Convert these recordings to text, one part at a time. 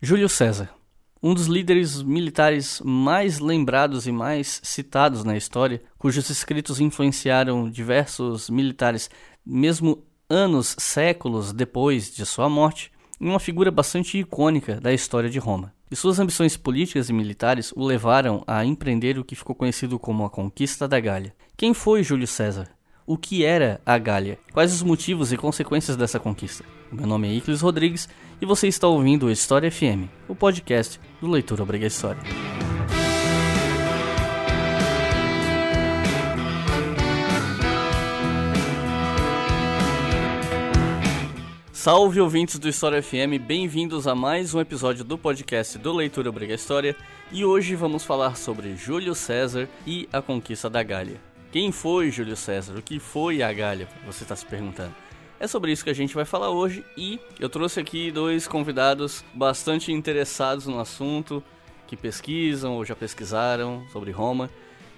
Júlio César, um dos líderes militares mais lembrados e mais citados na história, cujos escritos influenciaram diversos militares, mesmo anos, séculos depois de sua morte, e uma figura bastante icônica da história de Roma. E suas ambições políticas e militares o levaram a empreender o que ficou conhecido como a Conquista da Gália. Quem foi Júlio César? O que era a Gália? Quais os motivos e consequências dessa conquista? Meu nome é Iclis Rodrigues e você está ouvindo o História FM, o podcast do Leitura História. Salve ouvintes do História FM, bem-vindos a mais um episódio do podcast do Leitura Obriga História e hoje vamos falar sobre Júlio César e a conquista da Gália. Quem foi Júlio César? O que foi a Gália? Você está se perguntando. É sobre isso que a gente vai falar hoje e eu trouxe aqui dois convidados bastante interessados no assunto, que pesquisam ou já pesquisaram sobre Roma.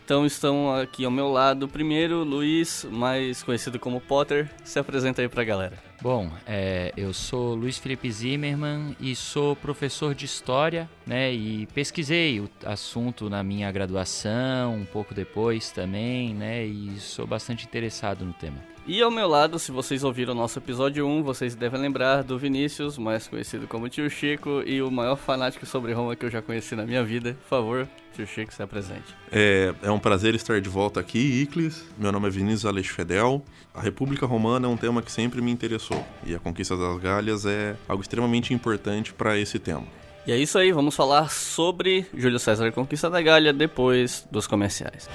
Então estão aqui ao meu lado. Primeiro, Luiz, mais conhecido como Potter, se apresenta aí pra galera. Bom, é, eu sou Luiz Felipe Zimmermann e sou professor de História, né? E pesquisei o assunto na minha graduação, um pouco depois também, né? E sou bastante interessado no tema. E ao meu lado, se vocês ouviram o nosso episódio 1, vocês devem lembrar do Vinícius, mais conhecido como Tio Chico, e o maior fanático sobre Roma que eu já conheci na minha vida. Por favor, Tio Chico, se apresente. É, é um prazer estar de volta aqui, Iclis. Meu nome é Vinícius Aleixo Fedel. A República Romana é um tema que sempre me interessou, e a conquista das Galhas é algo extremamente importante para esse tema. E é isso aí, vamos falar sobre Júlio César e Conquista da Gália depois dos comerciais.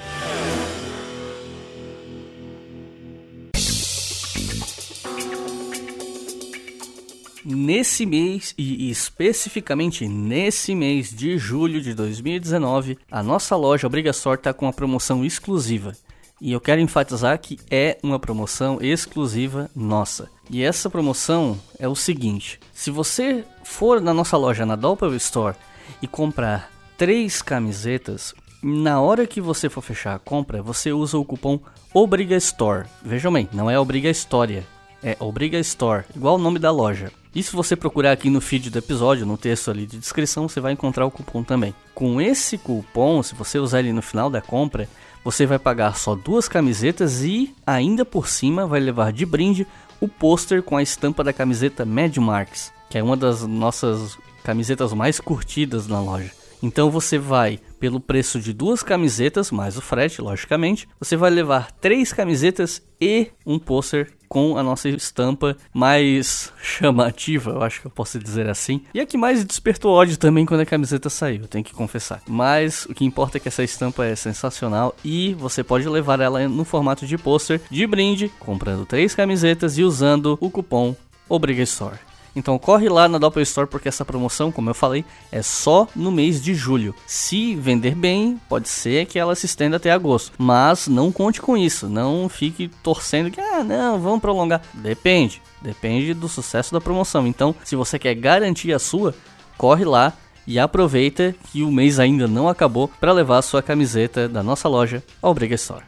Nesse mês, e especificamente nesse mês de julho de 2019, a nossa loja Obrigaçor está com uma promoção exclusiva. E eu quero enfatizar que é uma promoção exclusiva nossa. E essa promoção é o seguinte: se você for na nossa loja na Doppel Store e comprar três camisetas, na hora que você for fechar a compra, você usa o cupom Obriga Store. Vejam bem, não é Obriga História, é Obriga Store, igual o nome da loja. E se você procurar aqui no feed do episódio, no texto ali de descrição, você vai encontrar o cupom também. Com esse cupom, se você usar ele no final da compra, você vai pagar só duas camisetas e ainda por cima vai levar de brinde o pôster com a estampa da camiseta Mad Marks, que é uma das nossas camisetas mais curtidas na loja. Então você vai, pelo preço de duas camisetas, mais o frete, logicamente, você vai levar três camisetas e um pôster com a nossa estampa mais chamativa, eu acho que eu posso dizer assim. E a que mais despertou ódio também quando a camiseta saiu, tenho que confessar. Mas o que importa é que essa estampa é sensacional e você pode levar ela no formato de pôster de brinde, comprando três camisetas e usando o cupom ObrigaStore. Então corre lá na Doppel Store porque essa promoção, como eu falei, é só no mês de julho. Se vender bem, pode ser que ela se estenda até agosto. Mas não conte com isso, não fique torcendo que ah, não, vamos prolongar. Depende, depende do sucesso da promoção. Então, se você quer garantir a sua, corre lá e aproveita que o mês ainda não acabou para levar a sua camiseta da nossa loja ao Briga Store.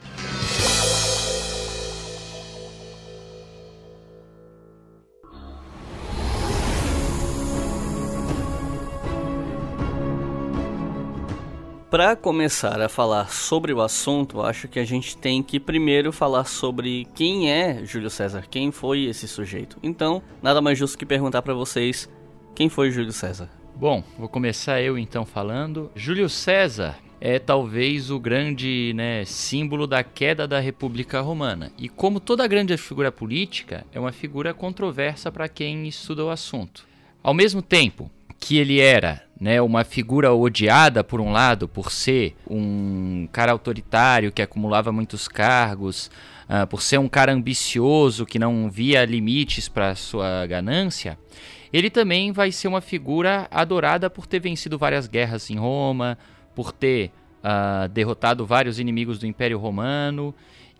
Para começar a falar sobre o assunto, acho que a gente tem que primeiro falar sobre quem é Júlio César, quem foi esse sujeito. Então, nada mais justo que perguntar para vocês quem foi Júlio César. Bom, vou começar eu então falando. Júlio César é talvez o grande né, símbolo da queda da República Romana. E como toda grande figura política, é uma figura controversa para quem estuda o assunto. Ao mesmo tempo que ele era né, uma figura odiada por um lado por ser um cara autoritário que acumulava muitos cargos, uh, por ser um cara ambicioso que não via limites para sua ganância, ele também vai ser uma figura adorada por ter vencido várias guerras em Roma, por ter uh, derrotado vários inimigos do Império Romano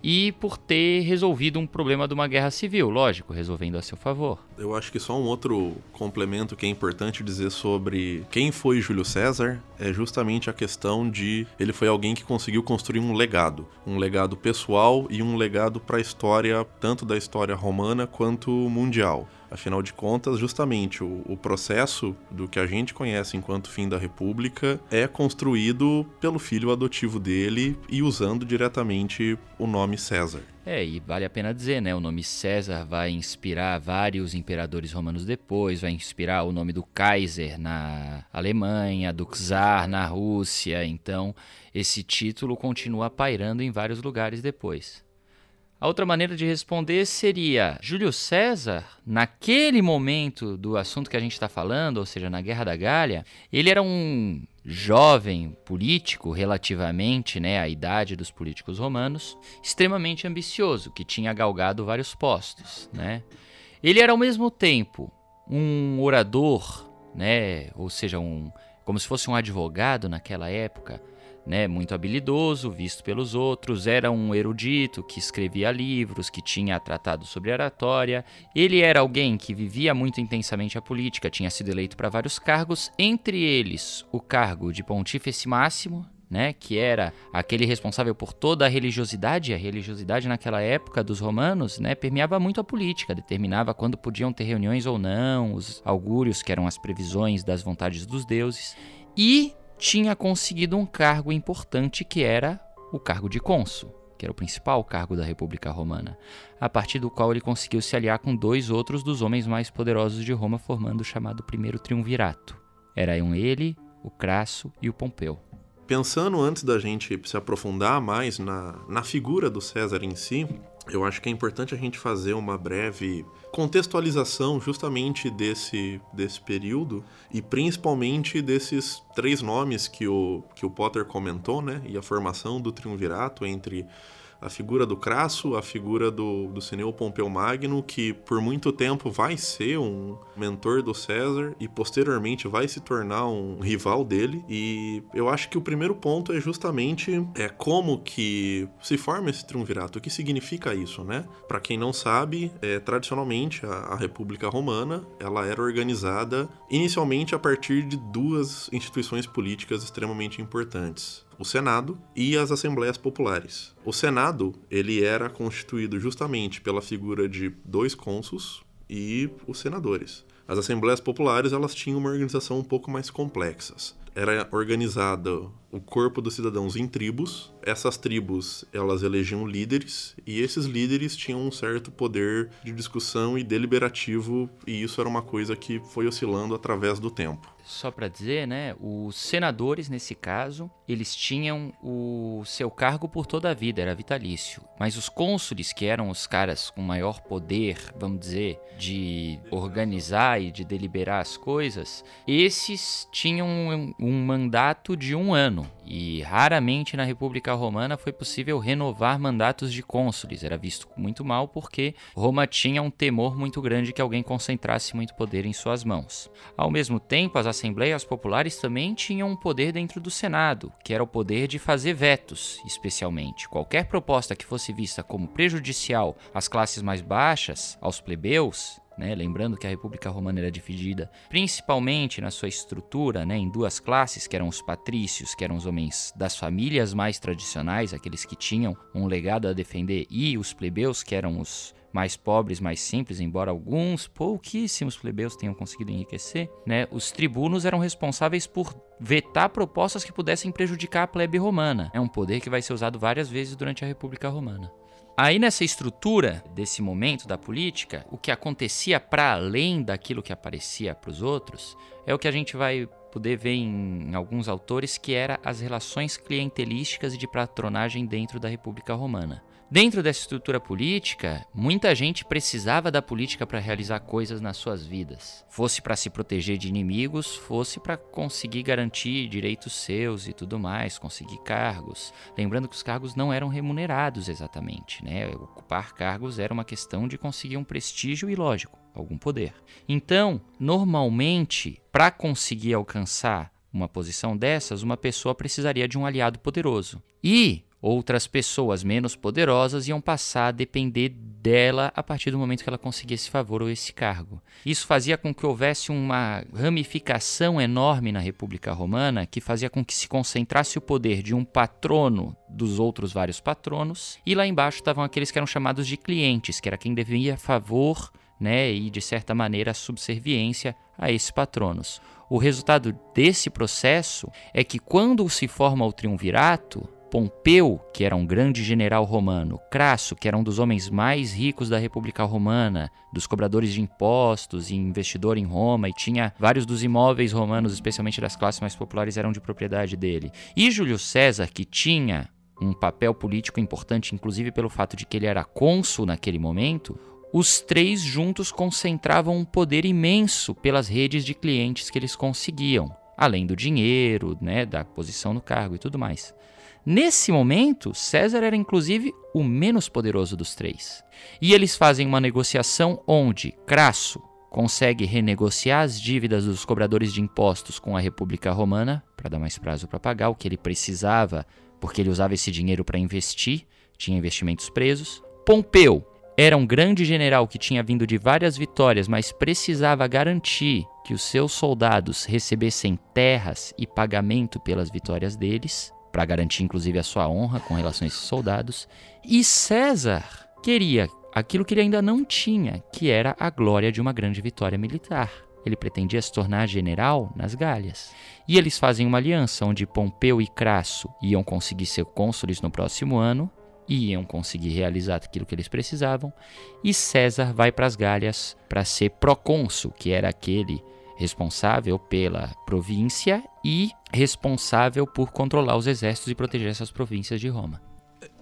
e por ter resolvido um problema de uma guerra civil, lógico, resolvendo a seu favor. Eu acho que só um outro complemento que é importante dizer sobre quem foi Júlio César é justamente a questão de ele foi alguém que conseguiu construir um legado, um legado pessoal e um legado para a história, tanto da história romana quanto mundial. Afinal de contas, justamente o, o, processo do que a gente conhece enquanto fim da República é construído pelo filho adotivo dele e usando diretamente o nome César. É, e vale a pena dizer, né? O nome César vai inspirar vários imperadores romanos depois, vai inspirar o nome do Kaiser na Alemanha, do Czar na Rússia. Então, esse título continua pairando em vários lugares depois. A outra maneira de responder seria: Júlio César, naquele momento do assunto que a gente está falando, ou seja, na Guerra da Gália, ele era um jovem político, relativamente né, à idade dos políticos romanos, extremamente ambicioso, que tinha galgado vários postos. Né? Ele era ao mesmo tempo um orador, né, ou seja, um, como se fosse um advogado naquela época né, muito habilidoso, visto pelos outros, era um erudito que escrevia livros, que tinha tratado sobre oratória. Ele era alguém que vivia muito intensamente a política, tinha sido eleito para vários cargos, entre eles o cargo de pontífice máximo, né, que era aquele responsável por toda a religiosidade, a religiosidade naquela época dos romanos, né, permeava muito a política, determinava quando podiam ter reuniões ou não, os augúrios, que eram as previsões das vontades dos deuses, e tinha conseguido um cargo importante que era o cargo de cônsul, que era o principal cargo da República Romana, a partir do qual ele conseguiu se aliar com dois outros dos homens mais poderosos de Roma, formando o chamado Primeiro Triunvirato. Eram ele, o Crasso e o Pompeu. Pensando antes da gente se aprofundar mais na, na figura do César em si, eu acho que é importante a gente fazer uma breve contextualização justamente desse, desse período e principalmente desses três nomes que o, que o Potter comentou, né? E a formação do triunvirato entre a figura do Crasso, a figura do, do Cineu Pompeu Magno, que por muito tempo vai ser um mentor do César e posteriormente vai se tornar um rival dele. E eu acho que o primeiro ponto é justamente é como que se forma esse triunvirato, o que significa isso, né? Para quem não sabe, é, tradicionalmente a, a República Romana ela era organizada inicialmente a partir de duas instituições políticas extremamente importantes o Senado e as Assembleias Populares. O Senado, ele era constituído justamente pela figura de dois cônsuls e os senadores. As Assembleias Populares, elas tinham uma organização um pouco mais complexas. Era organizada o corpo dos cidadãos em tribos. Essas tribos, elas elegiam líderes e esses líderes tinham um certo poder de discussão e deliberativo e isso era uma coisa que foi oscilando através do tempo só para dizer, né, os senadores nesse caso, eles tinham o seu cargo por toda a vida, era vitalício. Mas os cônsules, que eram os caras com maior poder, vamos dizer, de organizar e de deliberar as coisas, esses tinham um, um mandato de um ano. E raramente na República Romana foi possível renovar mandatos de cônsules. Era visto muito mal porque Roma tinha um temor muito grande que alguém concentrasse muito poder em suas mãos. Ao mesmo tempo, as assembleias populares também tinham um poder dentro do Senado, que era o poder de fazer vetos, especialmente. Qualquer proposta que fosse vista como prejudicial às classes mais baixas, aos plebeus, né? Lembrando que a República Romana era dividida principalmente na sua estrutura né, em duas classes, que eram os patrícios, que eram os homens das famílias mais tradicionais, aqueles que tinham um legado a defender, e os plebeus, que eram os mais pobres, mais simples, embora alguns pouquíssimos plebeus tenham conseguido enriquecer, né? Os tribunos eram responsáveis por vetar propostas que pudessem prejudicar a plebe romana. É um poder que vai ser usado várias vezes durante a República Romana. Aí nessa estrutura desse momento da política, o que acontecia para além daquilo que aparecia para os outros é o que a gente vai poder ver em, alguns autores que era as relações clientelísticas e de patronagem dentro da República Romana. Dentro dessa estrutura política, muita gente precisava da política para realizar coisas nas suas vidas. Fosse para se proteger de inimigos, fosse para conseguir garantir direitos seus e tudo mais, conseguir cargos. Lembrando que os cargos não eram remunerados exatamente, né? Ocupar cargos era uma questão de conseguir um prestígio e, lógico, algum poder. Então, normalmente, para conseguir alcançar uma posição dessas, uma pessoa precisaria de um aliado poderoso. E outras pessoas menos poderosas iam passar a depender dela a partir do momento que ela conseguia esse favor ou esse cargo. Isso fazia com que houvesse uma ramificação enorme na República Romana, que fazia com que se concentrasse o poder de um patrono dos outros vários patronos, e lá embaixo estavam aqueles que eram chamados de clientes, que era quem devia favor né, e de certa maneira subserviência a esses patronos. O resultado desse processo é que quando se forma o triunvirato, Pompeu, que era um grande general romano, Crasso, que era um dos homens mais ricos da República Romana, dos cobradores de impostos e investidor em Roma, e tinha vários dos imóveis romanos, especialmente das classes mais populares, eram de propriedade dele. E Júlio César, que tinha um papel político importante, inclusive pelo fato de que ele era cônsul naquele momento, os três juntos concentravam um poder imenso pelas redes de clientes que eles conseguiam, além do dinheiro, né, da posição no cargo e tudo mais. Nesse momento, César era inclusive o menos poderoso dos três. E eles fazem uma negociação onde Crasso consegue renegociar as dívidas dos cobradores de impostos com a República Romana para dar mais prazo para pagar o que ele precisava, porque ele usava esse dinheiro para investir, tinha investimentos presos. Pompeu era um grande general que tinha vindo de várias vitórias, mas precisava garantir que os seus soldados recebessem terras e pagamento pelas vitórias deles para garantir inclusive a sua honra com relação a esses soldados. E César queria aquilo que ele ainda não tinha, que era a glória de uma grande vitória militar. Ele pretendia se tornar general nas Galhas. E eles fazem uma aliança onde Pompeu e Crasso iam conseguir ser cônsules no próximo ano e iam conseguir realizar aquilo que eles precisavam, e César vai para as Galhas para ser procônsul, que era aquele responsável pela província e responsável por controlar os exércitos e proteger essas províncias de Roma.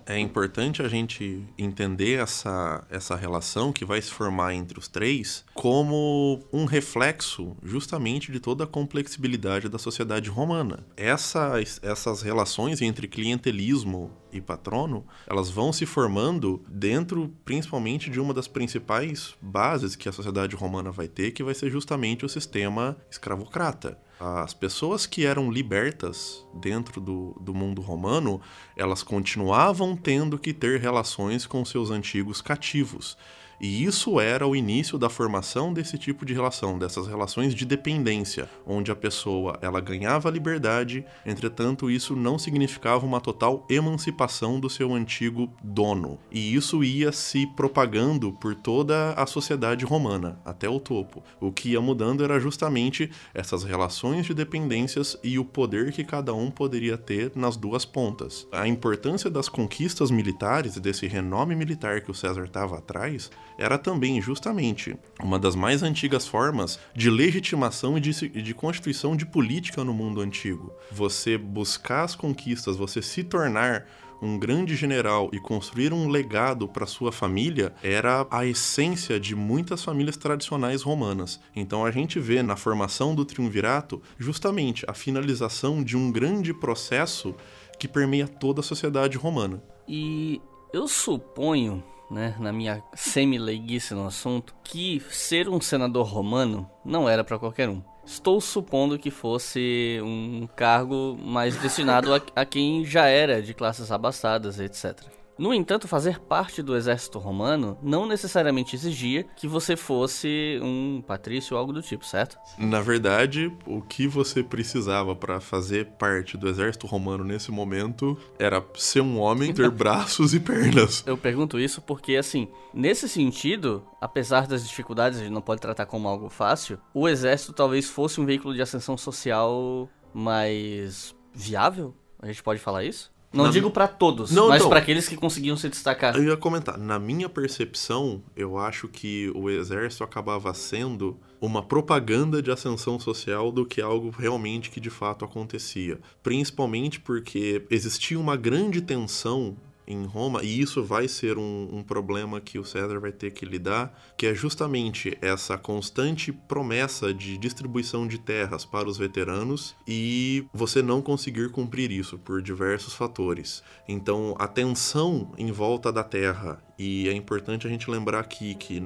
É importante a gente entender essa, essa relação que vai se formar entre os três como um reflexo justamente de toda a complexibilidade da sociedade romana. Essas, essas relações entre clientelismo e patrono, elas vão se formando dentro principalmente de uma das principais bases que a sociedade romana vai ter, que vai ser justamente o sistema escravocrata. As pessoas que eram libertas dentro do, do mundo romano, elas continuavam tendo que ter relações com seus antigos cativos. E isso era o início da formação desse tipo de relação, dessas relações de dependência, onde a pessoa ela ganhava liberdade, entretanto isso não significava uma total emancipação do seu antigo dono. E isso ia se propagando por toda a sociedade romana, até o topo. O que ia mudando era justamente essas relações de dependências e o poder que cada um poderia ter nas duas pontas. A importância das conquistas militares e desse renome militar que o César estava atrás era também justamente uma das mais antigas formas de legitimação e de, de constituição de política no mundo antigo. Você buscar as conquistas, você se tornar um grande general e construir um legado para sua família era a essência de muitas famílias tradicionais romanas. Então a gente vê na formação do triunvirato justamente a finalização de um grande processo que permeia toda a sociedade romana. E eu suponho né, na minha semi-leiguice no assunto, que ser um senador romano não era para qualquer um. Estou supondo que fosse um cargo mais destinado a, a quem já era de classes abastadas, etc. No entanto, fazer parte do exército romano não necessariamente exigia que você fosse um patrício ou algo do tipo, certo? Na verdade, o que você precisava para fazer parte do exército romano nesse momento era ser um homem, ter braços e pernas. Eu pergunto isso porque, assim, nesse sentido, apesar das dificuldades, a gente não pode tratar como algo fácil, o exército talvez fosse um veículo de ascensão social mais viável? A gente pode falar isso? Não na... digo para todos, não, mas então, para aqueles que conseguiam se destacar. Eu ia comentar, na minha percepção, eu acho que o exército acabava sendo uma propaganda de ascensão social do que algo realmente que de fato acontecia. Principalmente porque existia uma grande tensão em Roma, e isso vai ser um, um, problema que o César vai ter que lidar, que é justamente essa constante promessa de distribuição de terras para os veteranos e você não conseguir cumprir isso por diversos fatores. Então, a tensão em volta da terra, e é importante a gente lembrar aqui que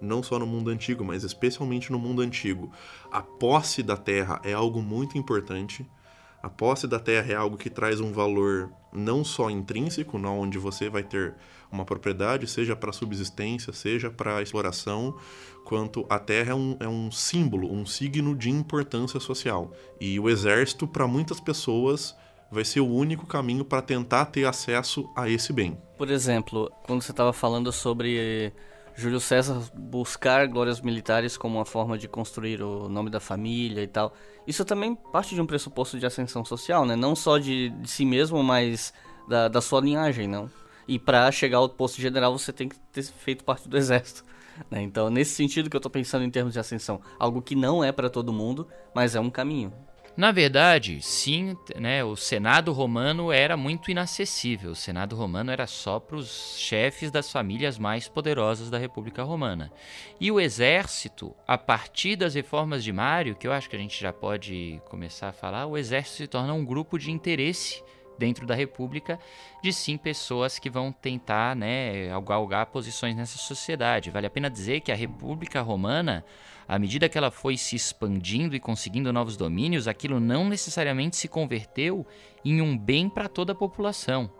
não só no mundo antigo, mas especialmente no mundo antigo, a posse da terra é algo muito importante A posse da terra é algo que traz um valor não só intrínseco, não onde você vai ter uma propriedade, seja para subsistência, seja para exploração, quanto a terra é um, é um símbolo, um signo de importância social. E o exército, para muitas pessoas, vai ser o único caminho para tentar ter acesso a esse bem. Por exemplo, quando você estava falando sobre Júlio César buscar glórias militares como uma forma de construir o nome da família e tal, isso também parte de um pressuposto de ascensão social, né? Não só de, de si mesmo, mas da, da sua linhagem, não? E para chegar ao posto general você tem que ter feito parte do exército. Né? Então, nesse sentido que eu estou pensando em termos de ascensão, algo que não é para todo mundo, mas é um caminho. Na verdade, sim, né, o Senado romano era muito inacessível. O Senado romano era só para os chefes das famílias mais poderosas da República Romana. E o exército, a partir das reformas de Mário, que eu acho que a gente já pode começar a falar, o exército se torna um grupo de interesse dentro da República de sim pessoas que vão tentar né, galgar posições nessa sociedade. Vale a pena dizer que a República Romana, à medida que ela foi se expandindo e conseguindo novos domínios, aquilo não necessariamente se converteu em um bem para toda a população.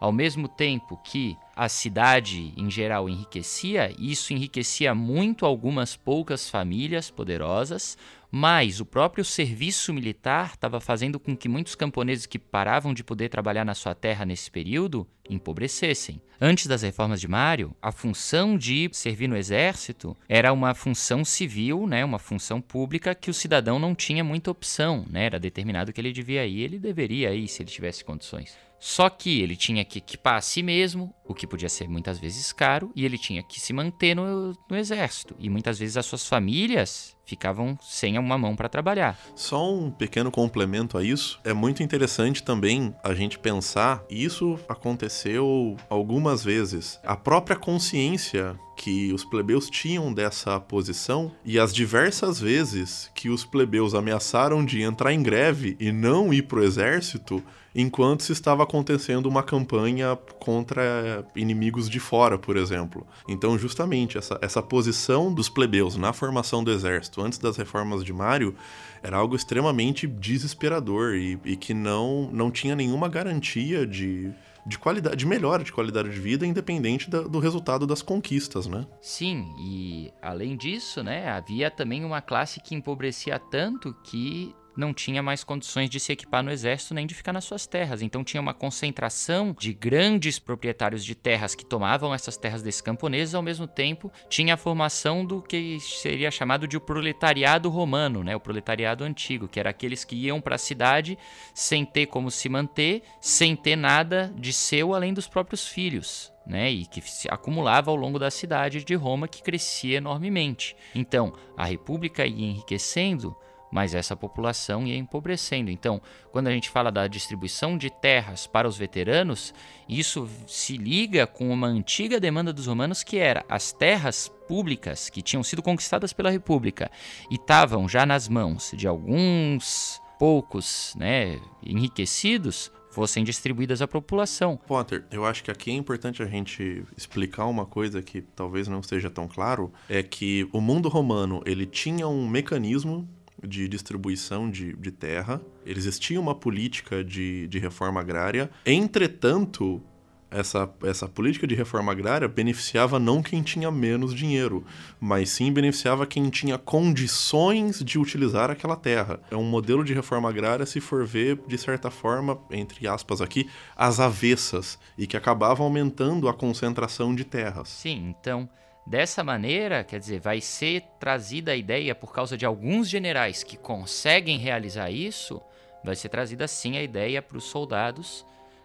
Ao mesmo tempo que a cidade em geral enriquecia, isso enriquecia muito algumas poucas famílias poderosas, mas o próprio serviço militar estava fazendo com que muitos camponeses que paravam de poder trabalhar na sua terra nesse período empobrecessem. Antes das reformas de Mário, a função de servir no exército era uma função civil, né, uma função pública que o cidadão não tinha muita opção, né, era determinado que ele devia ir, ele deveria ir se ele tivesse condições. Só que ele tinha que equipar a si mesmo, o que podia ser muitas vezes caro, e ele tinha que se manter no, no exército. E muitas vezes as suas famílias ficavam sem uma mão para trabalhar. Só um pequeno complemento a isso. É muito interessante também a gente pensar, isso aconteceu algumas vezes. A própria consciência que os plebeus tinham dessa posição e as diversas vezes que os plebeus ameaçaram de entrar em greve e não ir pro exército enquanto se estava acontecendo uma campanha contra inimigos de fora, por exemplo. Então, justamente, essa, essa posição dos plebeus na formação do exército antes das reformas de Mário era algo extremamente desesperador e, e que não, não tinha nenhuma garantia de, de qualidade, de melhora de qualidade de vida, independente da, do resultado das conquistas, né? Sim, e além disso, né, havia também uma classe que empobrecia tanto que não tinha mais condições de se equipar no exército nem de ficar nas suas terras. Então tinha uma concentração de grandes proprietários de terras que tomavam essas terras desses camponeses, ao mesmo tempo tinha a formação do que seria chamado de o proletariado romano, né? o proletariado antigo, que era aqueles que iam para a cidade sem ter como se manter, sem ter nada de seu além dos próprios filhos. Né, e que se acumulava ao longo da cidade de Roma, que crescia enormemente. Então, a república ia enriquecendo mas essa população ia empobrecendo. Então, quando a gente fala da distribuição de terras para os veteranos, isso se liga com uma antiga demanda dos romanos que era as terras públicas que tinham sido conquistadas pela República e estavam já nas mãos de alguns poucos, né, enriquecidos, fossem distribuídas à população. Potter, eu acho que aqui é importante a gente explicar uma coisa que talvez não esteja tão claro, é que o mundo romano, ele tinha um mecanismo de distribuição de, de terra, existia uma política de, de reforma agrária. Entretanto, essa, essa política de reforma agrária beneficiava não quem tinha menos dinheiro, mas sim beneficiava quem tinha condições de utilizar aquela terra. É um modelo de reforma agrária, se for ver, de certa forma, entre aspas aqui, as avessas, e que acabava aumentando a concentração de terras. Sim, então Dessa maneira, quer dizer, vai ser trazida a ideia por causa de alguns generais que conseguem realizar isso, vai ser trazida sim a ideia para os soldados,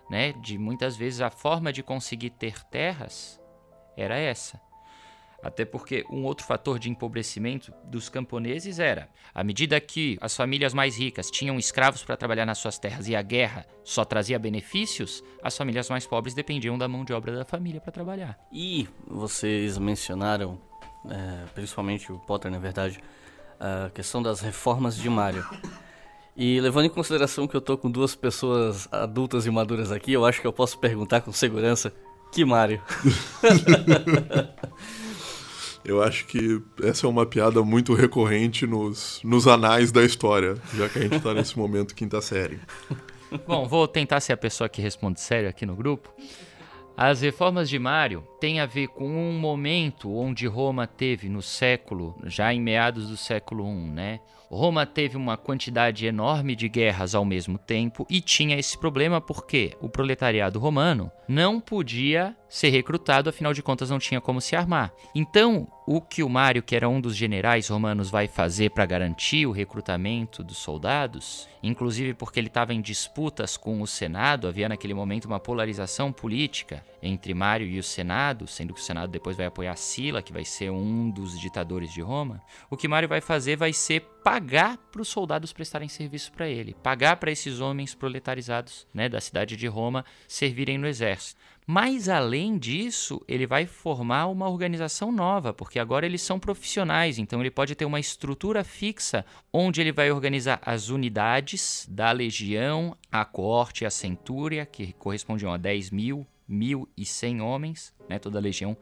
né, de muitas vezes a forma de conseguir ter terras era essa. Até porque um outro fator de empobrecimento dos camponeses era, à medida que as famílias mais ricas tinham escravos para trabalhar nas suas terras e a guerra só trazia benefícios, as famílias mais pobres dependiam da mão de obra da família para trabalhar. E vocês mencionaram, é, principalmente o Potter, na verdade, a questão das reformas de Mário. E levando em consideração que eu tô com duas pessoas adultas e maduras aqui, eu acho que eu posso perguntar com segurança que Mário. Eu acho que essa é uma piada muito recorrente nos, nos anais da história, já que a gente está nesse momento quinta série. Bom, vou tentar ser a pessoa que responde sério aqui no grupo. As reformas de Mário têm a ver com um momento onde Roma teve no século, já em meados do século I, né? Roma teve uma quantidade enorme de guerras ao mesmo tempo e tinha esse problema porque o proletariado romano não podia ser recrutado, afinal de contas não tinha como se armar. Então, o que o Mário, que era um dos generais romanos, vai fazer para garantir o recrutamento dos soldados, inclusive porque ele estava em disputas com o Senado, havia naquele momento uma polarização política entre Mário e o Senado, sendo que o Senado depois vai apoiar Sila, que vai ser um dos ditadores de Roma. O que Mário vai fazer vai ser pagar para os soldados prestarem serviço para ele, pagar para esses homens proletarizados né, da cidade de Roma servirem no exército. Mas além disso, ele vai formar uma organização nova, porque agora eles são profissionais, então ele pode ter uma estrutura fixa onde ele vai organizar as unidades da legião, a coorte e a centúria, que correspondiam a 10 mil, 1.100 homens, né, toda a legião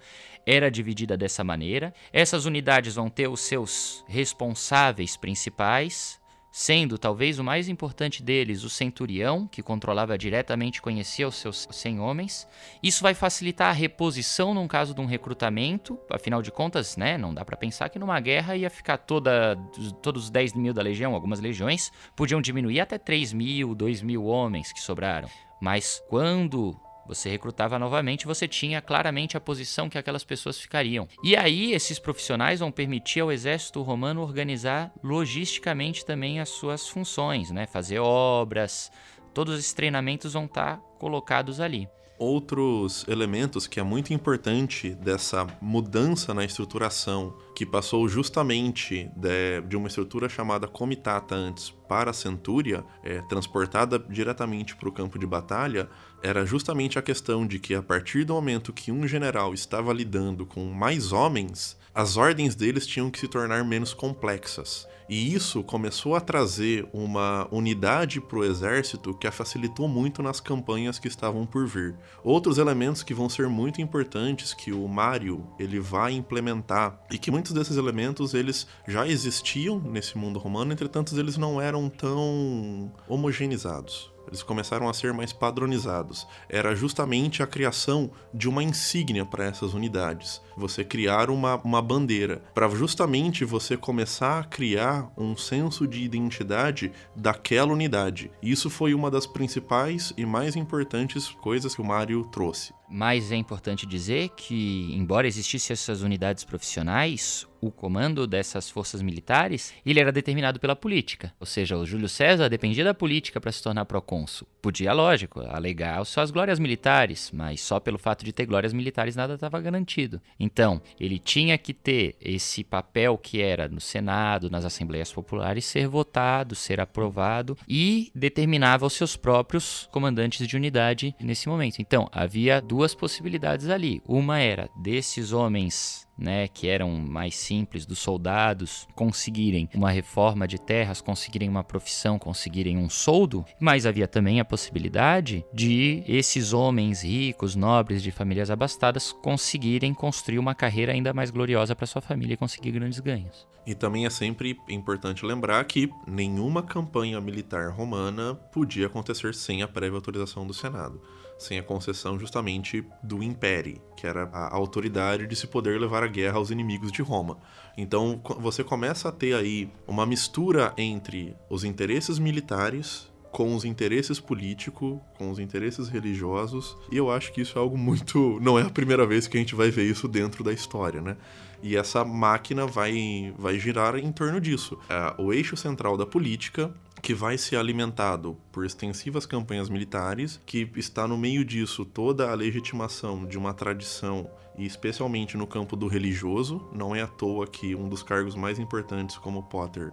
era dividida dessa maneira. Essas unidades vão ter os seus responsáveis principais, sendo talvez o mais importante deles o centurião, que controlava diretamente, conhecia os seus 100 homens. Isso vai facilitar a reposição num caso de um recrutamento, afinal de contas, né, não dá para pensar que numa guerra ia ficar toda, todos os 10 mil da legião, algumas legiões podiam diminuir até 3 mil, 2 mil homens que sobraram. Mas quando você recrutava novamente, você tinha claramente a posição que aquelas pessoas ficariam. E aí, esses profissionais vão permitir ao exército romano organizar logisticamente também as suas funções, né? Fazer obras, todos esses treinamentos vão estar colocados ali outros elementos que é muito importante dessa mudança na estruturação, que passou justamente de, de uma estrutura chamada comitata antes para a centúria, é, transportada diretamente para o campo de batalha, era justamente a questão de que a partir do momento que um general estava lidando com mais homens, as ordens deles tinham que se tornar menos complexas. E isso começou a trazer uma unidade para o exército que a facilitou muito nas campanhas que estavam por vir. Outros elementos que vão ser muito importantes que o Mario ele vai implementar e que muitos desses elementos eles já existiam nesse mundo romano, entretanto eles não eram tão homogeneizados eles começaram a ser mais padronizados. Era justamente a criação de uma insígnia para essas unidades. Você criar uma, uma bandeira, para justamente você começar a criar um senso de identidade daquela unidade. Isso foi uma das principais e mais importantes coisas que o Mário trouxe. Mas é importante dizer que, embora existissem essas unidades profissionais, o comando dessas forças militares, ele era determinado pela política. Ou seja, o Júlio César dependia da política para se tornar procônsul. Podia, lógico, alegar suas glórias militares, mas só pelo fato de ter glórias militares nada estava garantido. Então, ele tinha que ter esse papel que era no Senado, nas assembleias populares, ser votado, ser aprovado e determinava os seus próprios comandantes de unidade nesse momento. Então, havia duas duas possibilidades ali. Uma era desses homens né, que eram mais simples, dos soldados, conseguirem uma reforma de terras, conseguirem uma profissão, conseguirem um soldo, mas havia também a possibilidade de esses homens ricos, nobres, de famílias abastadas, conseguirem construir uma carreira ainda mais gloriosa para sua família e conseguir grandes ganhos. E também é sempre importante lembrar que nenhuma campanha militar romana podia acontecer sem a prévia autorização do Senado sem a concessão justamente do Império, que era a autoridade de se poder levar a guerra aos inimigos de Roma. Então você começa a ter aí uma mistura entre os interesses militares com os interesses políticos, com os interesses religiosos, e eu acho que isso é algo muito. Não é a primeira vez que a gente vai ver isso dentro da história, né? E essa máquina vai, vai girar em torno disso. É, o eixo central da política que vai ser alimentado por extensivas campanhas militares, que está no meio disso toda a legitimação de uma tradição, e especialmente no campo do religioso. Não é à toa que um dos cargos mais importantes, como Potter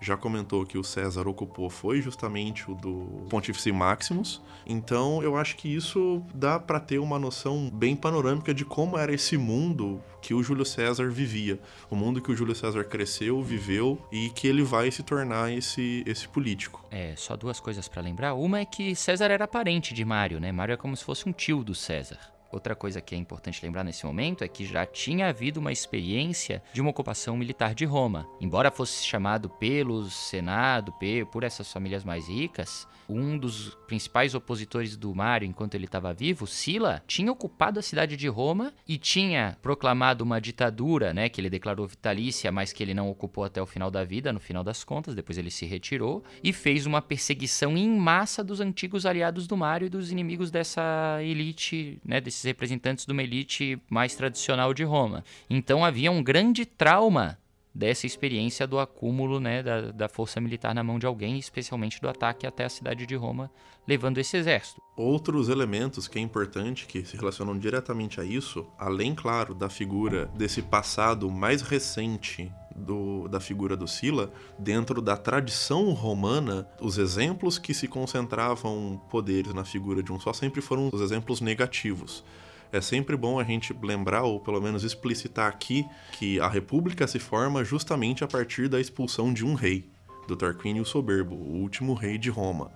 já comentou que o César ocupou foi justamente o do Pontífice Maximus. Então, eu acho que isso dá para ter uma noção bem panorâmica de como era esse mundo que o Júlio César vivia, o mundo que o Júlio César cresceu, viveu e que ele vai se tornar esse esse político. É, só duas coisas para lembrar. Uma é que César era parente de Mário, né? Mário é como se fosse um tio do César. Outra coisa que é importante lembrar nesse momento é que já tinha havido uma experiência de uma ocupação militar de Roma. Embora fosse chamado pelo Senado, por essas famílias mais ricas, um dos principais opositores do Mário enquanto ele estava vivo, Sila, tinha ocupado a cidade de Roma e tinha proclamado uma ditadura, né, que ele declarou vitalícia, mas que ele não ocupou até o final da vida, no final das contas, depois ele se retirou e fez uma perseguição em massa dos antigos aliados do Mário e dos inimigos dessa elite, né, desses representantes de uma elite mais tradicional de Roma. Então havia um grande trauma dessa experiência do acúmulo né, da, da, força militar na mão de alguém, especialmente do ataque até a cidade de Roma, levando esse exército. Outros elementos que é importante, que se relacionam diretamente a isso, além, claro, da figura desse passado mais recente do, da figura do Sila, dentro da tradição romana, os exemplos que se concentravam poderes na figura de um só sempre foram os exemplos negativos é sempre bom a gente lembrar, ou pelo menos explicitar aqui, que a república se forma justamente a partir da expulsão de um rei, do Tarquínio Soberbo, o último rei de Roma.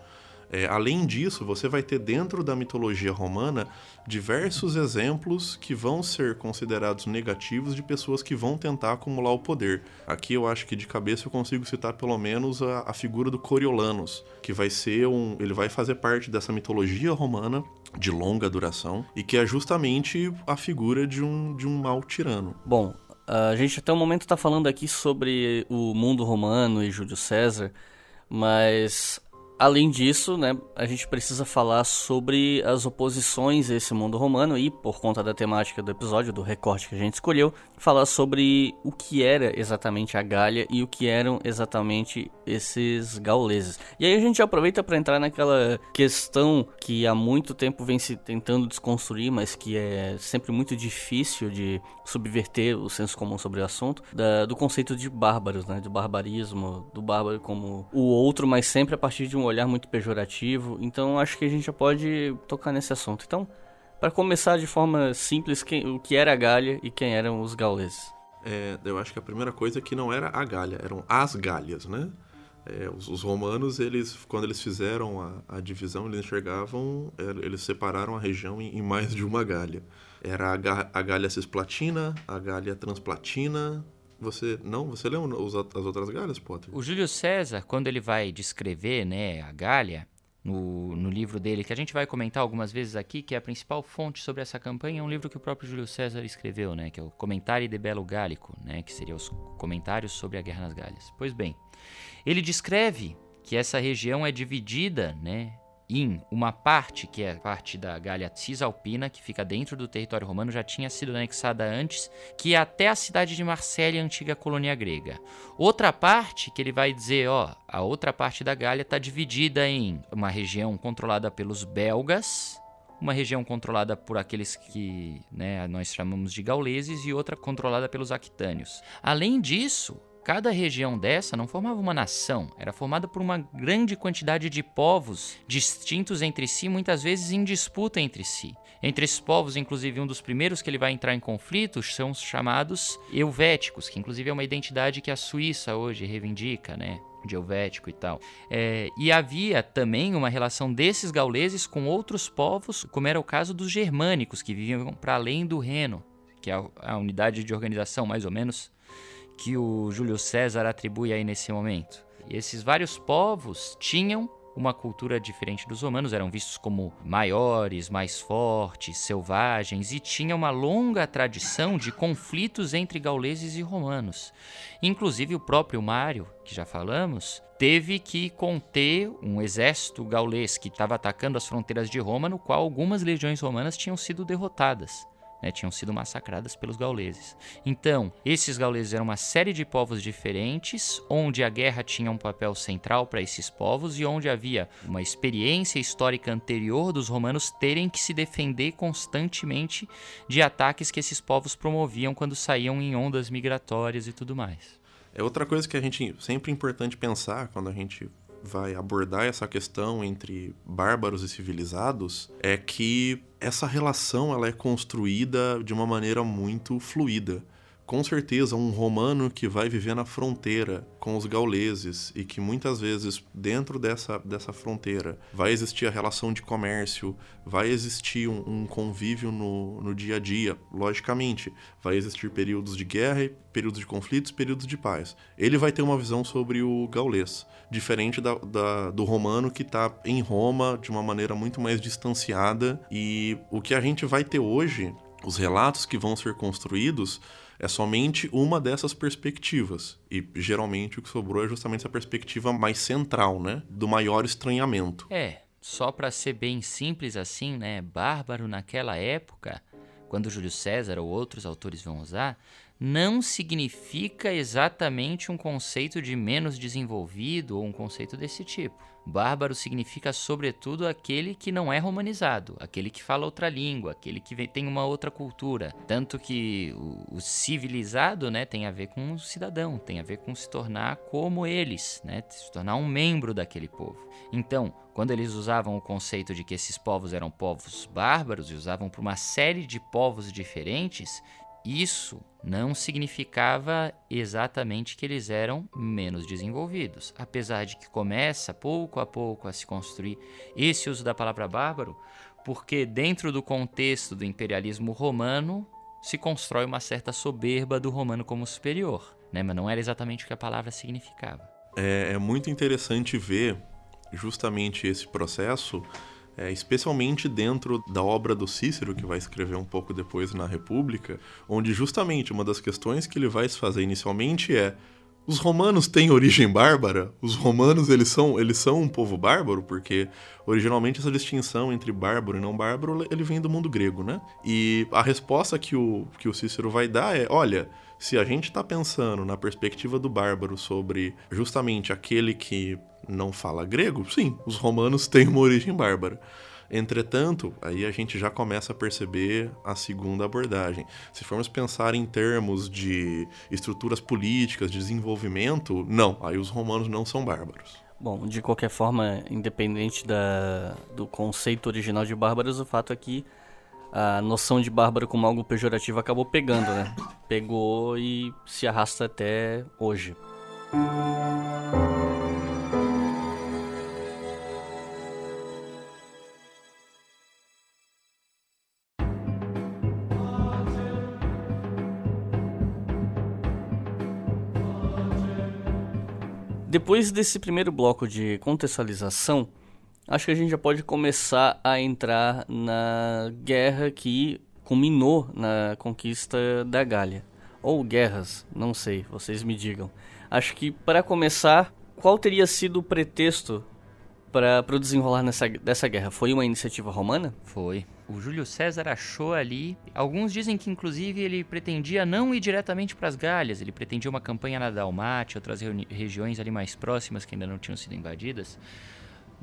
É, além disso, você vai ter dentro da mitologia romana diversos exemplos que vão ser considerados negativos de pessoas que vão tentar acumular o poder. Aqui eu acho que de cabeça eu consigo citar pelo menos a, a figura do Coriolanus, que vai ser um. ele vai fazer parte dessa mitologia romana de longa duração e que é justamente a figura de um, de um mau tirano. Bom, a gente até o momento está falando aqui sobre o mundo romano e Júlio César, mas Além disso, né, a gente precisa falar sobre as oposições a esse mundo romano e, por conta da temática do episódio, do recorte que a gente escolheu, falar sobre o que era exatamente a Gália e o que eram exatamente esses gauleses. E aí a gente aproveita para entrar naquela questão que há muito tempo vem se tentando desconstruir, mas que é sempre muito difícil de subverter o senso comum sobre o assunto, da, do conceito de bárbaros, né, do barbarismo, do bárbaro como o outro, mas sempre a partir de um olhar muito pejorativo. Então acho que a gente já pode tocar nesse assunto. Então, para começar de forma simples, quem, o que era a Gália e quem eram os gauleses? É, eu acho que a primeira coisa é que não era a Gália, eram as Gálias, né? É, os, os, romanos, eles, quando eles fizeram a, a, divisão, eles enxergavam, é, eles separaram a região em, em mais de uma Gália. Era a, a Gália cisplatina, a Gália transplatina, você não, você leu os, as outras galhas, Potter? O Júlio César, quando ele vai descrever, né, a galha no, no livro dele, que a gente vai comentar algumas vezes aqui, que é a principal fonte sobre essa campanha, é um livro que o próprio Júlio César escreveu, né, que é o Comentário de Belo Gálico, né, que seria os comentários sobre a Guerra nas Galhas. Pois bem, ele descreve que essa região é dividida, né, em uma parte, que é a parte da Gália Cisalpina, que fica dentro do território romano, já tinha sido anexada antes, que é até a cidade de Marsella, antiga colônia grega. Outra parte, que ele vai dizer, ó, a outra parte da Gália está dividida em uma região controlada pelos belgas, uma região controlada por aqueles que né, nós chamamos de gauleses e outra controlada pelos aquitânios. Além disso, Cada região dessa não formava uma nação, era formada por uma grande quantidade de povos distintos entre si, muitas vezes em disputa entre si. Entre esses povos, inclusive, um dos primeiros que ele vai entrar em conflitos são os chamados helvéticos, que inclusive é uma identidade que a Suíça hoje reivindica, né? de helvético e tal. É, e havia também uma relação desses gauleses com outros povos, como era o caso dos germânicos, que viviam para além do Reno, que é a unidade de organização mais ou menos que o Júlio César atribui aí nesse momento. E esses vários povos tinham uma cultura diferente dos romanos, eram vistos como maiores, mais fortes, selvagens e tinha uma longa tradição de conflitos entre gauleses e romanos. Inclusive o próprio Mário, que já falamos, teve que conter um exército gaulês que estava atacando as fronteiras de Roma, no qual algumas legiões romanas tinham sido derrotadas né, tinham sido massacradas pelos gauleses. Então, esses gauleses eram uma série de povos diferentes, onde a guerra tinha um papel central para esses povos e onde havia uma experiência histórica anterior dos romanos terem que se defender constantemente de ataques que esses povos promoviam quando saíam em ondas migratórias e tudo mais. É outra coisa que a gente sempre é importante pensar quando a gente vai abordar essa questão entre bárbaros e civilizados é que essa relação ela é construída de uma maneira muito fluida. Com certeza um romano que vai viver na fronteira com os gauleses e que muitas vezes dentro dessa, dessa fronteira vai existir a relação de comércio, vai existir um, um convívio no, no dia a dia, logicamente, vai existir períodos de guerra, períodos de conflitos, períodos de paz. Ele vai ter uma visão sobre o gaulês, diferente da, da do romano que está em Roma de uma maneira muito mais distanciada e o que a gente vai ter hoje, os relatos que vão ser construídos é somente uma dessas perspectivas. E geralmente o que sobrou é justamente essa perspectiva mais central, né? Do maior estranhamento. É, só para ser bem simples assim, né? Bárbaro naquela época, quando Júlio César ou outros autores vão usar, não significa exatamente um conceito de menos desenvolvido ou um conceito desse tipo. Bárbaro significa, sobretudo, aquele que não é romanizado, aquele que fala outra língua, aquele que tem uma outra cultura. Tanto que o, o civilizado né, tem a ver com o cidadão, tem a ver com se tornar como eles, né, se tornar um membro daquele povo. Então, quando eles usavam o conceito de que esses povos eram povos bárbaros e usavam para uma série de povos diferentes, isso não significava exatamente que eles eram menos desenvolvidos, apesar de que começa pouco a pouco a se construir esse uso da palavra bárbaro, porque dentro do contexto do imperialismo romano se constrói uma certa soberba do romano como superior, né? mas não era exatamente o que a palavra significava. É, é muito interessante ver justamente esse processo é, especialmente dentro da obra do Cícero, que vai escrever um pouco depois na República, onde justamente uma das questões que ele vai se fazer inicialmente é os romanos têm origem bárbara? Os romanos eles são, eles são um povo bárbaro? Porque originalmente essa distinção entre bárbaro e não bárbaro ele vem do mundo grego, né? E a resposta que o, que o Cícero vai dar é: olha, se a gente está pensando na perspectiva do bárbaro sobre justamente aquele que não fala grego, sim, os romanos têm uma origem bárbara. Entretanto, aí a gente já começa a perceber a segunda abordagem. Se formos pensar em termos de estruturas políticas, de desenvolvimento, não, aí os romanos não são bárbaros. Bom, de qualquer forma, independente da, do conceito original de bárbaros, o fato é que a noção de bárbaro como algo pejorativo acabou pegando, né? Pegou e se arrasta até hoje. Depois desse primeiro bloco de contextualização, acho que a gente já pode começar a entrar na guerra que culminou na conquista da Gália. Ou guerras, não sei, vocês me digam. Acho que para começar, qual teria sido o pretexto para o desenrolar nessa, dessa guerra? Foi uma iniciativa romana? Foi. O Júlio César achou ali. Alguns dizem que, inclusive, ele pretendia não ir diretamente para as Galhas, ele pretendia uma campanha na Dalmátia, outras regiões ali mais próximas que ainda não tinham sido invadidas.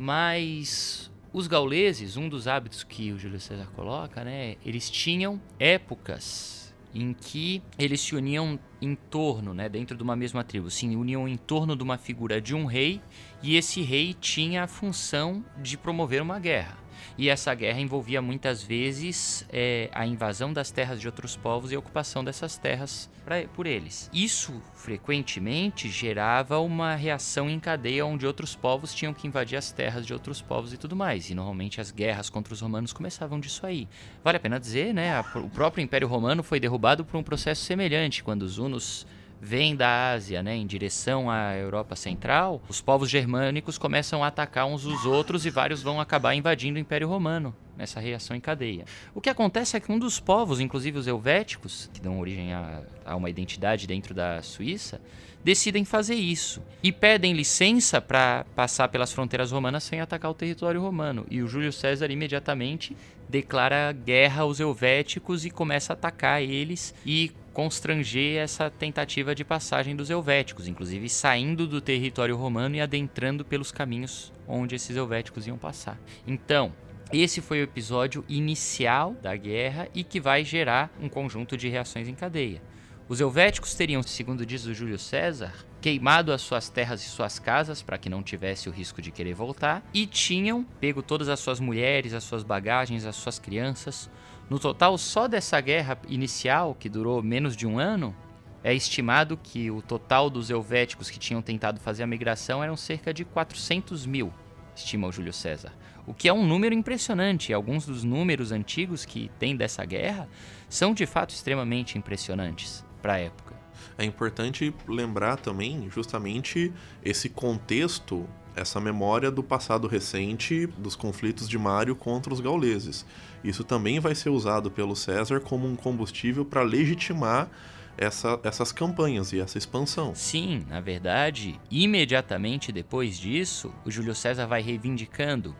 Mas os gauleses, um dos hábitos que o Júlio César coloca, né, eles tinham épocas em que eles se uniam em torno, né, dentro de uma mesma tribo, se uniam em torno de uma figura de um rei, e esse rei tinha a função de promover uma guerra. E essa guerra envolvia muitas vezes é, a invasão das terras de outros povos e a ocupação dessas terras pra, por eles. Isso frequentemente gerava uma reação em cadeia onde outros povos tinham que invadir as terras de outros povos e tudo mais. E normalmente as guerras contra os romanos começavam disso aí. Vale a pena dizer, né? A, o próprio Império Romano foi derrubado por um processo semelhante quando os hunos vêm da Ásia né, em direção à Europa Central, os povos germânicos começam a atacar uns os outros e vários vão acabar invadindo o Império Romano nessa reação em cadeia. O que acontece é que um dos povos, inclusive os helvéticos, que dão origem a, a uma identidade dentro da Suíça, decidem fazer isso e pedem licença para passar pelas fronteiras romanas sem atacar o território romano. E o Júlio César imediatamente declara guerra aos helvéticos e começa a atacar eles e constranger essa tentativa de passagem dos helvéticos, inclusive saindo do território romano e adentrando pelos caminhos onde esses helvéticos iam passar. Então, esse foi o episódio inicial da guerra e que vai gerar um conjunto de reações em cadeia. Os helvéticos teriam, segundo diz o Júlio César, queimado as suas terras e suas casas para que não tivesse o risco de querer voltar e tinham pego todas as suas mulheres, as suas bagagens, as suas crianças, no total, só dessa guerra inicial, que durou menos de um ano, É estimado que o total dos helvéticos que tinham tentado fazer a migração eram cerca de 400 mil, estima o Júlio César. O que é um número impressionante. Alguns dos números antigos que tem dessa guerra são de fato extremamente impressionantes para a época. É importante lembrar também justamente esse contexto, essa memória do passado recente dos conflitos de Mário contra os gauleses. Isso também vai ser usado pelo César como um combustível para legitimar essa, essas campanhas e essa expansão. Sim, na verdade, imediatamente depois disso, o Júlio César vai reivindicando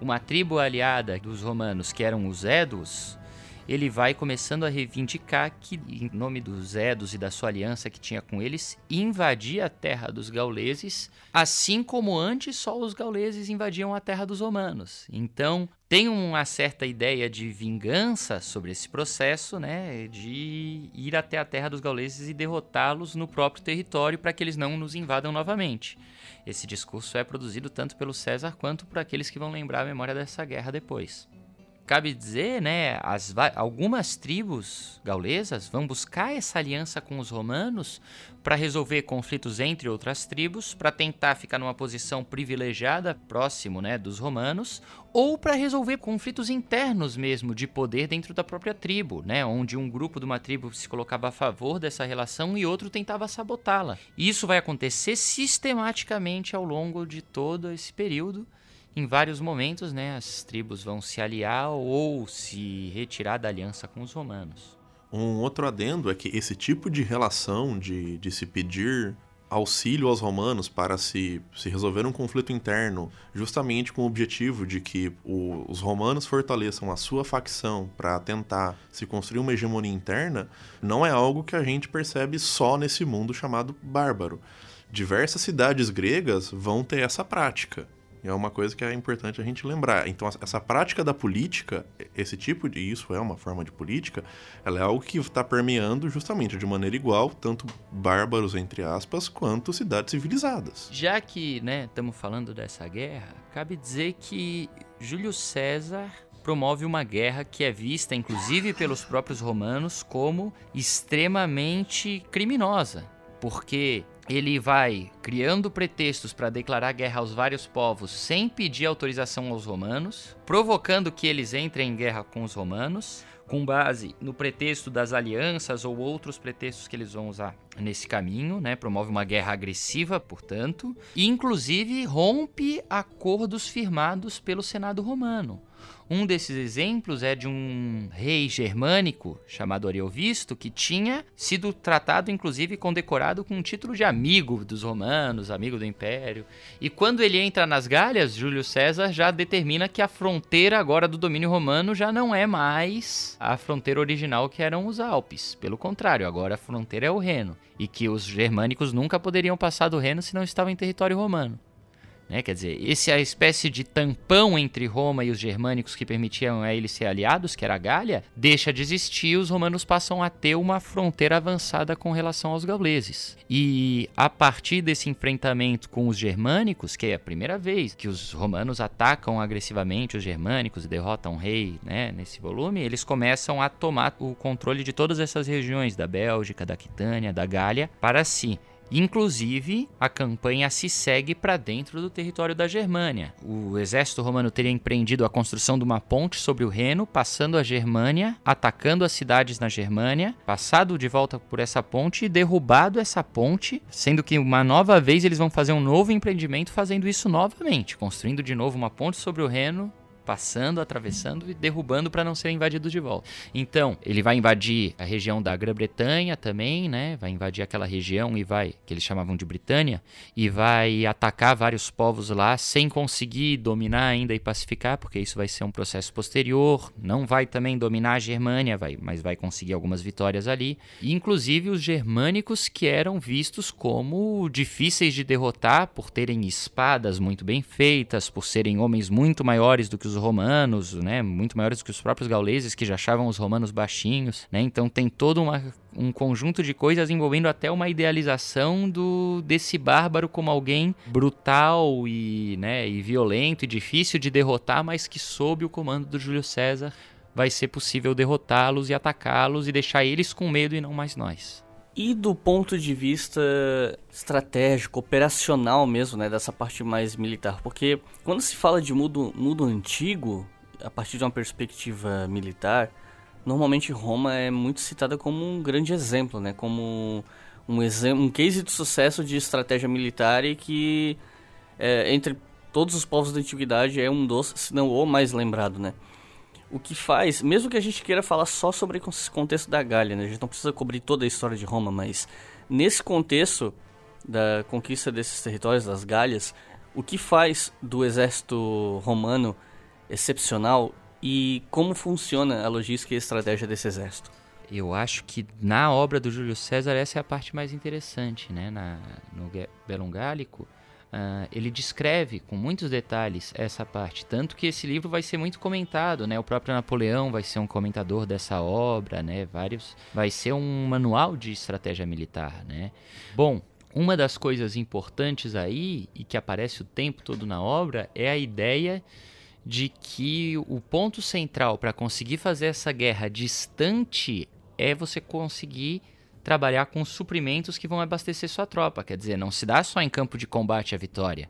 uma tribo aliada dos romanos, que eram os Éduos, ele vai começando a reivindicar que, em nome dos Edos e da sua aliança que tinha com eles, invadia a terra dos gauleses, assim como antes só os gauleses invadiam a terra dos romanos. Então, tem uma certa ideia de vingança sobre esse processo, né, de ir até a terra dos gauleses e derrotá-los no próprio território para que eles não nos invadam novamente. Esse discurso é produzido tanto pelo César quanto por aqueles que vão lembrar a memória dessa guerra depois. Cabe dizer, né, as, algumas tribos gaulesas vão buscar essa aliança com os romanos para resolver conflitos entre outras tribos, para tentar ficar numa posição privilegiada próximo, né, dos romanos, ou para resolver conflitos internos mesmo de poder dentro da própria tribo, né, onde um grupo de uma tribo se colocava a favor dessa relação e outro tentava sabotá-la. Isso vai acontecer sistematicamente ao longo de todo esse período em vários momentos, né, as tribos vão se aliar ou se retirar da aliança com os romanos. Um outro adendo é que esse tipo de relação de, de se pedir auxílio aos romanos para se, se resolver um conflito interno, justamente com o objetivo de que o, os romanos fortaleçam a sua facção para tentar se construir uma hegemonia interna, não é algo que a gente percebe só nesse mundo chamado bárbaro. Diversas cidades gregas vão ter essa prática. É uma coisa que é importante a gente lembrar. Então, essa prática da política, esse tipo de. Isso é uma forma de política, ela é algo que está permeando justamente de maneira igual, tanto bárbaros, entre aspas, quanto cidades civilizadas. Já que estamos né, falando dessa guerra, cabe dizer que Júlio César promove uma guerra que é vista, inclusive pelos próprios romanos, como extremamente criminosa. Porque ele vai criando pretextos para declarar guerra aos vários povos sem pedir autorização aos romanos, provocando que eles entrem em guerra com os romanos, com base no pretexto das alianças ou outros pretextos que eles vão usar nesse caminho, né? Promove uma guerra agressiva, portanto, e inclusive rompe acordos firmados pelo Senado romano. Um desses exemplos é de um rei germânico chamado Ariovisto, que tinha sido tratado, inclusive, condecorado com um título de amigo dos romanos, amigo do império. E quando ele entra nas Galhas, Júlio César já determina que a fronteira agora do domínio romano já não é mais a fronteira original que eram os Alpes. Pelo contrário, agora a fronteira é o Reno. E que os germânicos nunca poderiam passar do Reno se não estavam em território romano. Né? Quer dizer, esse é a espécie de tampão entre Roma e os germânicos que permitiam a eles ser aliados, que era a Gália, deixa de existir, os romanos passam a ter uma fronteira avançada com relação aos gauleses. E a partir desse enfrentamento com os germânicos, que é a primeira vez que os romanos atacam agressivamente os germânicos e derrotam o rei né, nesse volume, eles começam a tomar o controle de todas essas regiões, da Bélgica, da Quitânia, da Gália, para si. Inclusive, a campanha se segue para dentro do território da Germânia. O exército romano teria empreendido a construção de uma ponte sobre o Reno, passando a Germânia, atacando as cidades na Germânia, passado de volta por essa ponte e derrubado essa ponte, sendo que uma nova vez eles vão fazer um novo empreendimento fazendo isso novamente, construindo de novo uma ponte sobre o Reno, passando, atravessando e derrubando para não serem invadidos de volta. Então, ele vai invadir a região da Grã-Bretanha também, né? Vai invadir aquela região e vai, que eles chamavam de Britânia, e vai atacar vários povos lá sem conseguir dominar ainda e pacificar, porque isso vai ser um processo posterior. Não vai também dominar a Germânia, vai, mas vai conseguir algumas vitórias ali. E, inclusive os germânicos que eram vistos como difíceis de derrotar por terem espadas muito bem feitas, por serem homens muito maiores do que os os romanos, né, muito maiores que os próprios gauleses que já achavam os romanos baixinhos, né? Então tem todo uma, um conjunto de coisas envolvendo até uma idealização do desse bárbaro como alguém brutal e, né, e violento e difícil de derrotar, mas que sob o comando do Júlio César vai ser possível derrotá-los e atacá-los e deixar eles com medo e não mais nós. E do ponto de vista estratégico, operacional mesmo, né, dessa parte mais militar, porque quando se fala de mundo, mundo antigo, a partir de uma perspectiva militar, normalmente Roma é muito citada como um grande exemplo, né, como um um case de sucesso de estratégia militar e que é, entre todos os povos da antiguidade é um dos, se não o mais lembrado, né? O que faz, mesmo que a gente queira falar só sobre esse contexto da Gália, né? A gente não precisa cobrir toda a história de Roma, mas nesse contexto da conquista desses territórios, das Gálias, o que faz do exército romano excepcional e como funciona a logística e a estratégia desse exército? Eu acho que na obra do Júlio César essa é a parte mais interessante, né? Na, no Bellum Gálico, Uh, ele descreve com muitos detalhes essa parte, tanto que esse livro vai ser muito comentado, né? O próprio Napoleão vai ser um comentador dessa obra, né? Vários, vai ser um manual de estratégia militar, né? Bom, uma das coisas importantes aí e que aparece o tempo todo na obra é a ideia de que o ponto central para conseguir fazer essa guerra distante é você conseguir trabalhar com suprimentos que vão abastecer sua tropa. Quer dizer, não se dá só em campo de combate a vitória.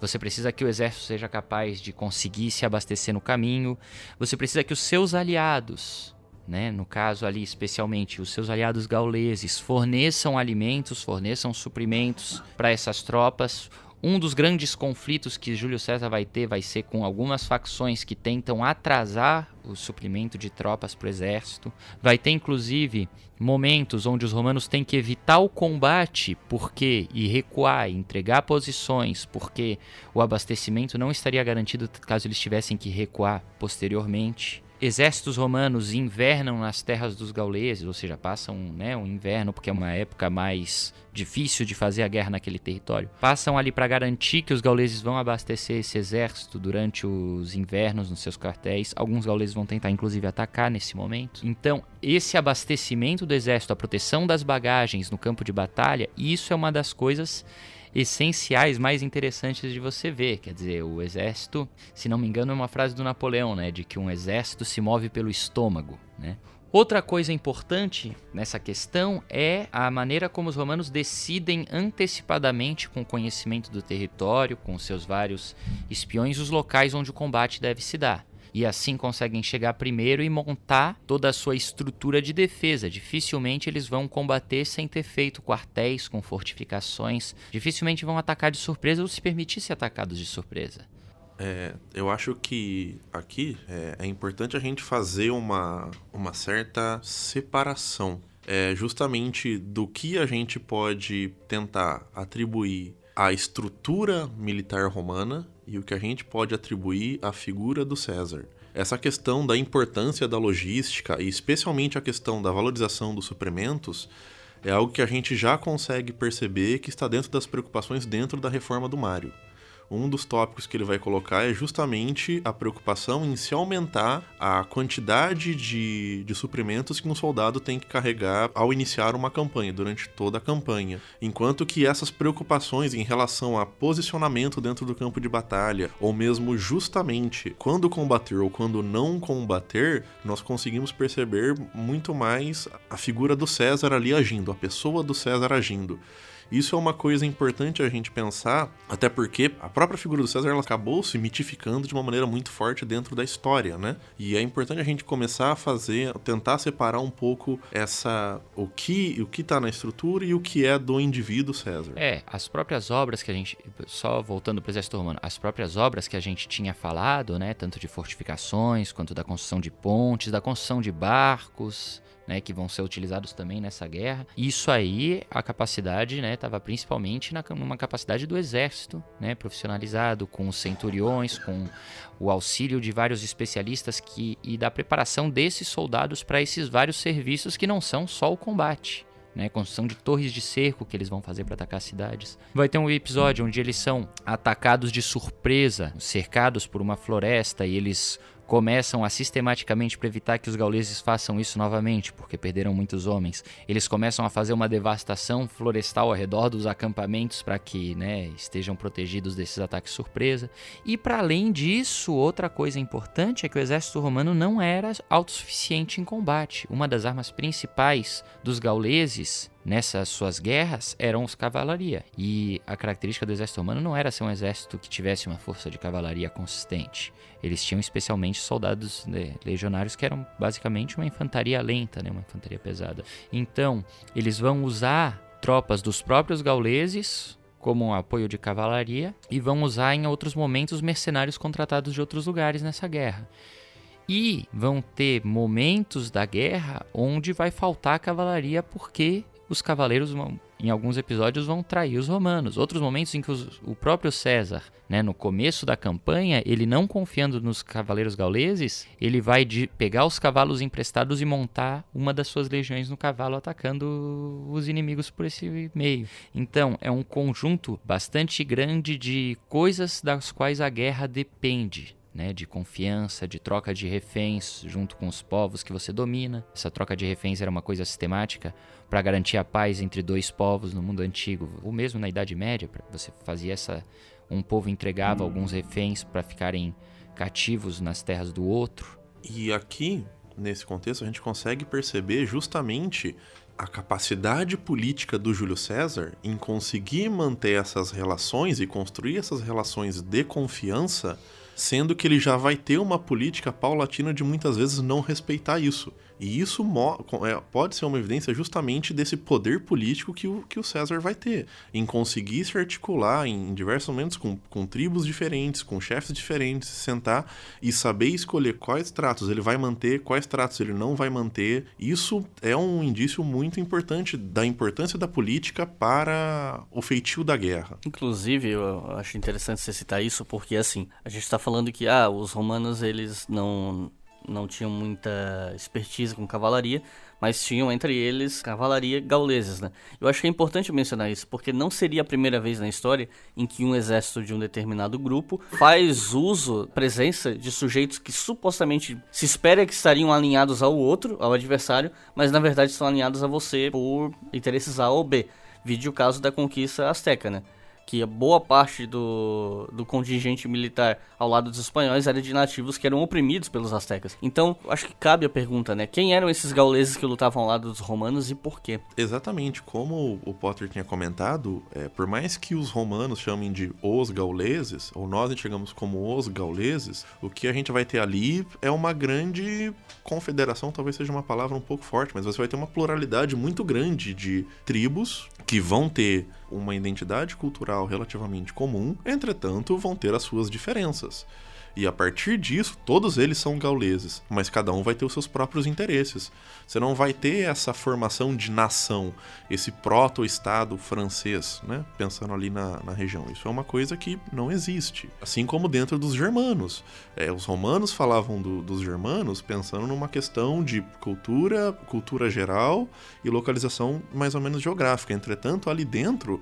Você precisa que o exército seja capaz de conseguir se abastecer no caminho. Você precisa que os seus aliados, né, no caso ali especialmente os seus aliados gauleses, forneçam alimentos, forneçam suprimentos para essas tropas. Um dos grandes conflitos que Júlio César vai ter vai ser com algumas facções que tentam atrasar o suprimento de tropas para o exército. Vai ter inclusive momentos onde os romanos têm que evitar o combate porque e recuar, entregar posições, porque o abastecimento não estaria garantido caso eles tivessem que recuar posteriormente exércitos romanos invernam nas terras dos gauleses, ou seja, passam né, um inverno, porque é uma época mais difícil de fazer a guerra naquele território. Passam ali para garantir que os gauleses vão abastecer esse exército durante os invernos nos seus quartéis. Alguns gauleses vão tentar, inclusive, atacar nesse momento. Então, esse abastecimento do exército, a proteção das bagagens no campo de batalha, isso é uma das coisas essenciais mais interessantes de você ver. Quer dizer, o exército, se não me engano, é uma frase do Napoleão, né? De que um exército se move pelo estômago, né? Outra coisa importante nessa questão é a maneira como os romanos decidem antecipadamente, com conhecimento do território, com seus vários espiões, os locais onde o combate deve se dar e assim conseguem chegar primeiro e montar toda a sua estrutura de defesa. Dificilmente eles vão combater sem ter feito quartéis com fortificações, dificilmente vão atacar de surpresa ou se permitir ser atacados de surpresa. É, eu acho que aqui é, é, importante a gente fazer uma, uma certa separação. É, justamente do que a gente pode tentar atribuir à estrutura militar romana e o que a gente pode atribuir à figura do César. Essa questão da importância da logística e especialmente a questão da valorização dos suprimentos é algo que a gente já consegue perceber que está dentro das preocupações dentro da reforma do Mário um dos tópicos que ele vai colocar é justamente a preocupação em se aumentar a quantidade de, de suprimentos que um soldado tem que carregar ao iniciar uma campanha, durante toda a campanha. Enquanto que essas preocupações em relação a posicionamento dentro do campo de batalha, ou mesmo justamente quando combater ou quando não combater, nós conseguimos perceber muito mais a figura do César ali agindo, a pessoa do César agindo. Isso é uma coisa importante a gente pensar, até porque a própria figura do César ela acabou se mitificando de uma maneira muito forte dentro da história, né? E é importante a gente começar a fazer, tentar separar um pouco essa o que o que tá na estrutura e o que é do indivíduo César. É, as próprias obras que a gente só voltando para o exército romano, as próprias obras que a gente tinha falado, né, tanto de fortificações quanto da construção de pontes, da construção de barcos, né, que vão ser utilizados também nessa guerra. Isso aí, a capacidade, né, estava principalmente na, numa capacidade do exército, né, profissionalizado, com os centuriões, com o auxílio de vários especialistas que, e da preparação desses soldados para esses vários serviços que não são só o combate. Né, construção de torres de cerco que eles vão fazer para atacar cidades. Vai ter um episódio onde eles são atacados de surpresa, cercados por uma floresta e eles começam a sistematicamente para evitar que os gauleses façam isso novamente, porque perderam muitos homens. Eles começam a fazer uma devastação florestal ao redor dos acampamentos para que né, estejam protegidos desses ataques surpresa. E para além disso, outra coisa importante é que o exército romano não era autossuficiente em combate. Uma das armas principais dos gauleses nessas suas guerras eram os cavalaria. E a característica do exército romano não era ser um exército que tivesse uma força de cavalaria consistente. Eles tinham especialmente soldados né, legionários que eram basicamente uma infantaria lenta, né, uma infantaria pesada. Então, eles vão usar tropas dos próprios gauleses como um apoio de cavalaria e vão usar em outros momentos mercenários contratados de outros lugares nessa guerra. E vão ter momentos da guerra onde vai faltar cavalaria porque os cavaleiros, em alguns episódios, vão trair os romanos. Outros momentos em que os, o próprio César, né, no começo da campanha, ele não confiando nos cavaleiros gauleses, ele vai de pegar os cavalos emprestados e montar uma das suas legiões no cavalo, atacando os inimigos por esse meio. Então, é um conjunto bastante grande de coisas das quais a guerra depende né, de confiança, de troca de reféns junto com os povos que você domina. Essa troca de reféns era uma coisa sistemática para garantir a paz entre dois povos no mundo antigo, ou mesmo na Idade Média, você fazia essa um povo entregava alguns reféns para ficarem cativos nas terras do outro. E aqui, nesse contexto, a gente consegue perceber justamente a capacidade política do Júlio César em conseguir manter essas relações e construir essas relações de confiança sendo que ele já vai ter uma política paulatina de muitas vezes não respeitar isso. E isso é, pode ser uma evidência justamente desse poder político que o, que o César vai ter, em conseguir se articular em diversos momentos com, com tribos diferentes, com chefes diferentes, sentar e saber escolher quais tratos ele vai manter, quais tratos ele não vai manter. Isso é um indício muito importante da importância da política para o feitio da guerra. Inclusive, eu acho interessante você citar isso, porque assim, a gente está falando que ah, os romanos eles não não tinham muita expertise com cavalaria, mas tinham entre eles cavalaria gauleses, né? Eu acho que é importante mencionar isso, porque não seria a primeira vez na história em que um exército de um determinado grupo faz uso, presença de sujeitos que supostamente se espera que estariam alinhados ao outro, ao adversário, mas na verdade estão alinhados a você por interesses A ou B. Vide o caso da conquista azteca, né? Que boa parte do, do contingente militar ao lado dos espanhóis era de nativos que eram oprimidos pelos astecas. Então, acho que cabe a pergunta, né? Quem eram esses gauleses que lutavam ao lado dos romanos e por quê? Exatamente, como o Potter tinha comentado, é, por mais que os romanos chamem de os gauleses, ou nós enxergamos como os gauleses, o que a gente vai ter ali é uma grande confederação, talvez seja uma palavra um pouco forte, mas você vai ter uma pluralidade muito grande de tribos que vão ter uma identidade cultural relativamente comum, entretanto, vão ter as suas diferenças. E a partir disso, todos eles são gauleses, mas cada um vai ter os seus próprios interesses. Você não vai ter essa formação de nação, esse proto-estado francês, né? Pensando ali na, na região. Isso é uma coisa que não existe. Assim como dentro dos germanos. É, os romanos falavam do, dos germanos pensando numa questão de cultura, cultura geral e localização mais ou menos geográfica. Entretanto, ali dentro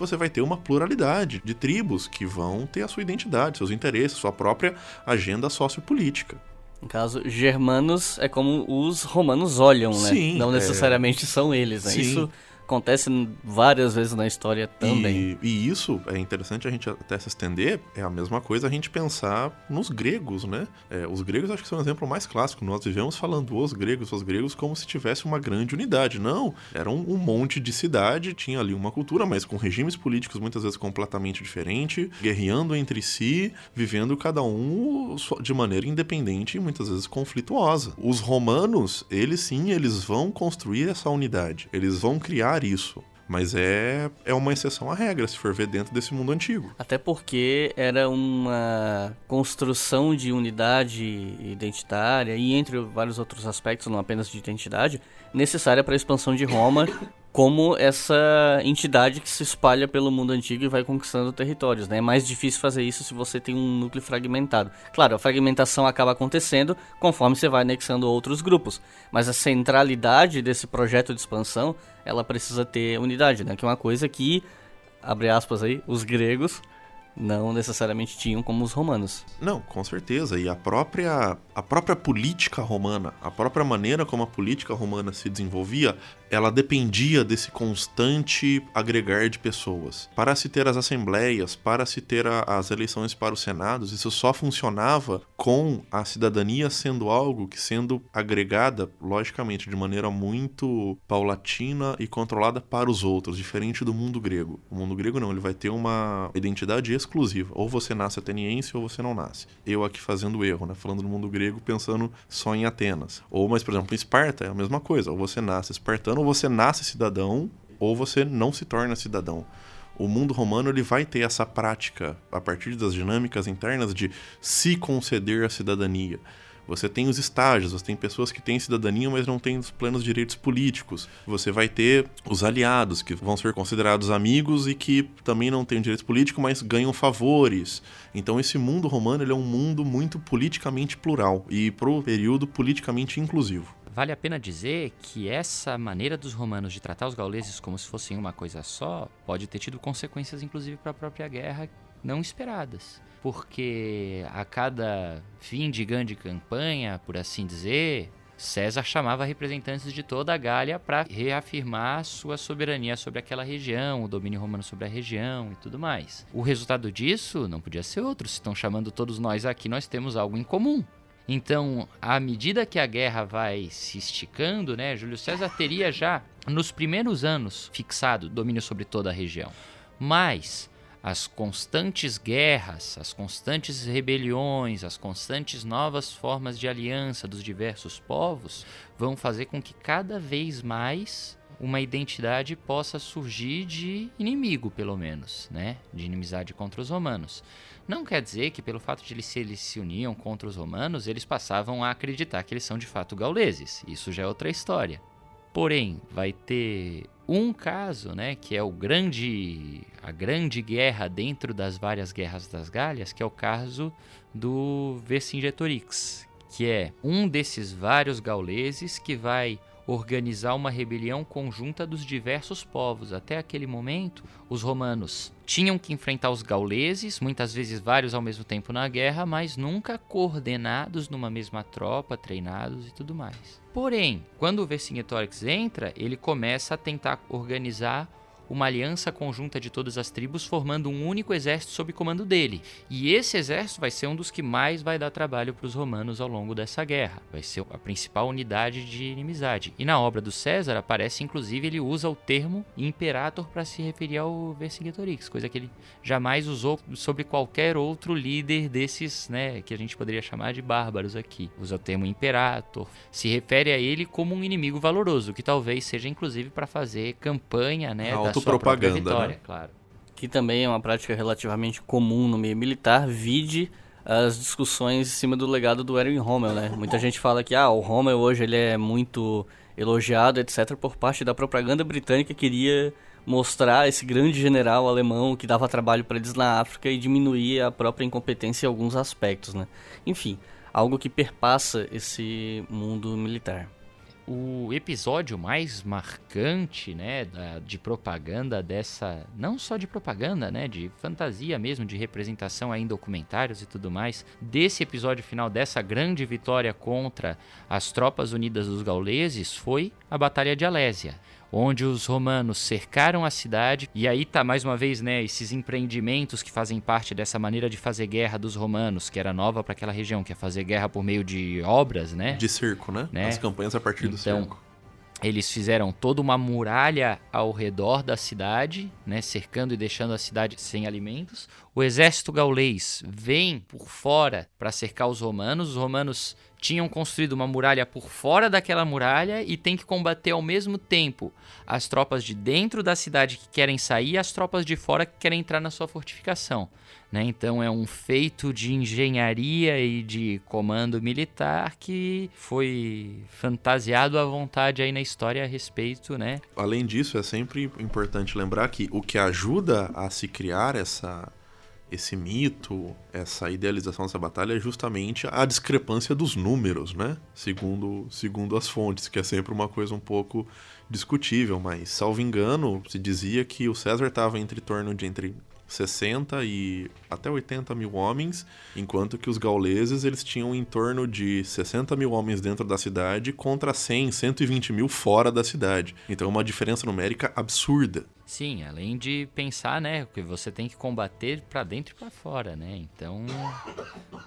você vai ter uma pluralidade de tribos que vão ter a sua identidade, seus interesses, sua própria agenda sociopolítica. No caso, germanos é como os romanos olham, né? Sim, Não é. necessariamente é... são eles, né? Sim. Isso acontece várias vezes na história também. E, e, isso é interessante a gente até se estender, é a mesma coisa a gente pensar nos gregos, né? É, os gregos acho que são um exemplo mais clássico. Nós vivemos falando os gregos, os gregos como se tivesse uma grande unidade. Não, era um, um monte de cidade, tinha ali uma cultura, mas com regimes políticos muitas vezes completamente diferentes, guerreando entre si, vivendo cada um de maneira independente e muitas vezes conflituosa. Os romanos, eles sim, eles vão construir essa unidade. Eles vão criar isso. Mas é, é uma exceção à regra, se for ver dentro desse mundo antigo. Até porque era uma construção de unidade identitária e entre vários outros aspectos, não apenas de identidade, necessária para a expansão de Roma como essa entidade que se espalha pelo mundo antigo e vai conquistando territórios. Né? É mais difícil fazer isso se você tem um núcleo fragmentado. Claro, a fragmentação acaba acontecendo conforme você vai anexando outros grupos, mas a centralidade desse projeto de expansão ela precisa ter unidade, né? que é uma coisa que, abre aspas aí, os gregos não necessariamente tinham como os romanos. Não, com certeza. E a própria, a própria política romana, a própria maneira como a política romana se desenvolvia ela dependia desse constante agregar de pessoas. Para se ter as assembleias, para se ter a, as eleições para os senados, isso só funcionava com a cidadania sendo algo que sendo agregada, logicamente, de maneira muito paulatina e controlada para os outros, diferente do mundo grego. O mundo grego não, ele vai ter uma identidade exclusiva. Ou você nasce ateniense ou você não nasce. Eu aqui fazendo erro, né? Falando do mundo grego, pensando só em Atenas. Ou, mas, por exemplo, em Esparta é a mesma coisa. Ou você nasce espartano, ou você nasce cidadão, ou você não se torna cidadão o mundo romano ele vai ter essa prática a partir das dinâmicas internas de se conceder a cidadania. Você tem os estágios, você tem pessoas que têm cidadania, mas não têm os plenos direitos políticos. Você vai ter os aliados, que vão ser considerados amigos e que também não têm direitos políticos, mas ganham favores. Então esse mundo romano ele é um mundo muito politicamente plural e pro período politicamente inclusivo. Vale a pena dizer que essa maneira dos romanos de tratar os gauleses como se fossem uma coisa só pode ter tido consequências, inclusive, para a própria guerra não esperadas porque a cada fim de grande campanha, por assim dizer, César chamava representantes de toda a Gália para reafirmar sua soberania sobre aquela região, o domínio romano sobre a região e tudo mais. O resultado disso não podia ser outro. Se estão chamando todos nós aqui, nós temos algo em comum. Então, à medida que a guerra vai se esticando, né, Júlio César teria já nos primeiros anos fixado domínio sobre toda a região. Mas as constantes guerras, as constantes rebeliões, as constantes novas formas de aliança dos diversos povos vão fazer com que cada vez mais uma identidade possa surgir de inimigo, pelo menos, né? De inimizade contra os romanos. Não quer dizer que, pelo fato de eles se, eles se uniam contra os romanos, eles passavam a acreditar que eles são de fato gauleses. Isso já é outra história. Porém, vai ter um caso, né, que é o grande a grande guerra dentro das várias guerras das Galhas, que é o caso do Vercingetorix, que é um desses vários gauleses que vai organizar uma rebelião conjunta dos diversos povos. Até aquele momento, os romanos tinham que enfrentar os gauleses, muitas vezes vários ao mesmo tempo na guerra, mas nunca coordenados numa mesma tropa, treinados e tudo mais. Porém, quando o Vercingetorix entra, ele começa a tentar organizar uma aliança conjunta de todas as tribos, formando um único exército sob comando dele. E esse exército vai ser um dos que mais vai dar trabalho para os romanos ao longo dessa guerra. Vai ser a principal unidade de inimizade. E na obra do César aparece, inclusive, ele usa o termo imperator para se referir ao Vercingetorix, coisa que ele jamais usou sobre qualquer outro líder desses, né, que a gente poderia chamar de bárbaros aqui. Usa o termo imperator, se refere a ele como um inimigo valoroso, que talvez seja inclusive para fazer campanha, né, autopropaganda, vitória, né? claro. Que também é uma prática relativamente comum no meio militar, vide as discussões em cima do legado do Erwin Rommel, né? Muita gente fala que ah, o Rommel hoje ele é muito elogiado, etc, por parte da propaganda britânica que queria mostrar esse grande general alemão que dava trabalho para eles na África e diminuir a própria incompetência em alguns aspectos, né? Enfim, algo que perpassa esse mundo militar o episódio mais marcante, né, de propaganda dessa, não só de propaganda, né, de fantasia mesmo, de representação aí em documentários e tudo mais, desse episódio final dessa grande vitória contra as tropas unidas dos gauleses foi a Batalha de Alésia onde os romanos cercaram a cidade e aí tá mais uma vez, né, esses empreendimentos que fazem parte dessa maneira de fazer guerra dos romanos, que era nova para aquela região, que é fazer guerra por meio de obras, né? De cerco, né? né? As campanhas a partir então, do cerco. Eles fizeram toda uma muralha ao redor da cidade, né, cercando e deixando a cidade sem alimentos. O exército gaulês vem por fora para cercar os romanos. Os romanos tinham construído uma muralha por fora daquela muralha e tem que combater ao mesmo tempo as tropas de dentro da cidade que querem sair e as tropas de fora que querem entrar na sua fortificação. Né? Então é um feito de engenharia e de comando militar que foi fantasiado à vontade aí na história a respeito, né? Além disso, é sempre importante lembrar que o que ajuda a se criar essa esse mito, essa idealização dessa batalha é justamente a discrepância dos números, né? Segundo, segundo as fontes, que é sempre uma coisa um pouco discutível, mas salvo engano, se dizia que o César estava entre torno de entre 60 e até 80 mil homens, enquanto que os gauleses eles tinham em torno de 60 mil homens dentro da cidade contra 100, 120 mil fora da cidade. Então é uma diferença numérica absurda. Sim, além de pensar, né, que você tem que combater para dentro e para fora, né? Então,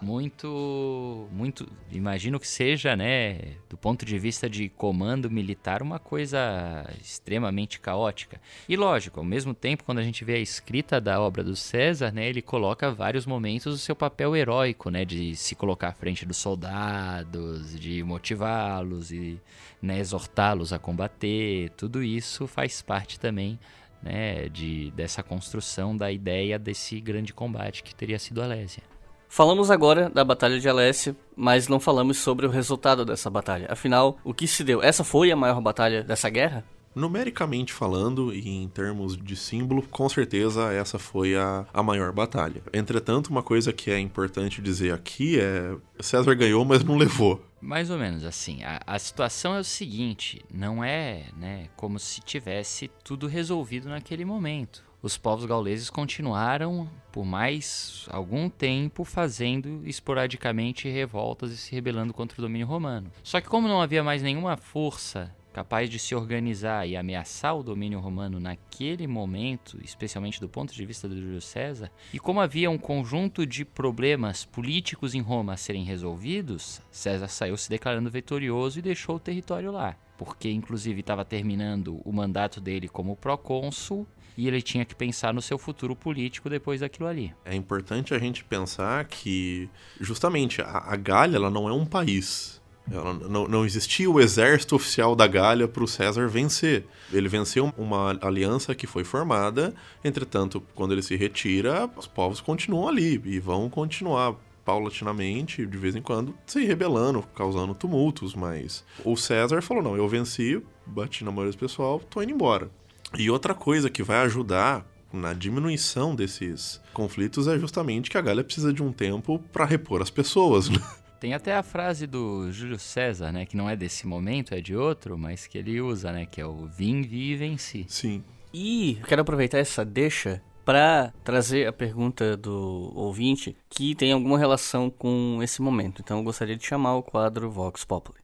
muito muito, imagino que seja, né, do ponto de vista de comando militar, uma coisa extremamente caótica. E lógico, ao mesmo tempo, quando a gente vê a escrita da obra do César, né, ele coloca vários momentos o seu papel heróico, né, de se colocar à frente dos soldados, de motivá-los e né, exortá-los a combater. Tudo isso faz parte também né, de, dessa construção da ideia desse grande combate que teria sido a Lésia. Falamos agora da Batalha de Alessia, mas não falamos sobre o resultado dessa batalha. Afinal, o que se deu? Essa foi a maior batalha dessa guerra? Numericamente falando e em termos de símbolo, com certeza essa foi a, a maior batalha. Entretanto, uma coisa que é importante dizer aqui é: César ganhou, mas não levou. Mais ou menos assim. A, a situação é o seguinte: não é né, como se tivesse tudo resolvido naquele momento. Os povos gauleses continuaram por mais algum tempo fazendo esporadicamente revoltas e se rebelando contra o domínio romano. Só que como não havia mais nenhuma força capaz de se organizar e ameaçar o domínio romano naquele momento, especialmente do ponto de vista do Júlio César, e como havia um conjunto de problemas políticos em Roma a serem resolvidos, César saiu se declarando vitorioso e deixou o território lá, porque inclusive estava terminando o mandato dele como procônsul e ele tinha que pensar no seu futuro político depois daquilo ali. É importante a gente pensar que justamente a, a Gália ela não é um país não, não existia o exército oficial da Gália para o César vencer. Ele venceu uma aliança que foi formada, entretanto, quando ele se retira, os povos continuam ali e vão continuar paulatinamente, de vez em quando, se rebelando, causando tumultos, mas o César falou: não, eu venci, bati na maioria do pessoal, tô indo embora. E outra coisa que vai ajudar na diminuição desses conflitos é justamente que a Gália precisa de um tempo para repor as pessoas. Né? Tem até a frase do Júlio César, né? Que não é desse momento, é de outro, mas que ele usa, né? Que é o vim, vi e venci. Sim. E quero aproveitar essa deixa para trazer a pergunta do ouvinte que tem alguma relação com esse momento. Então eu gostaria de chamar o quadro Vox Populi.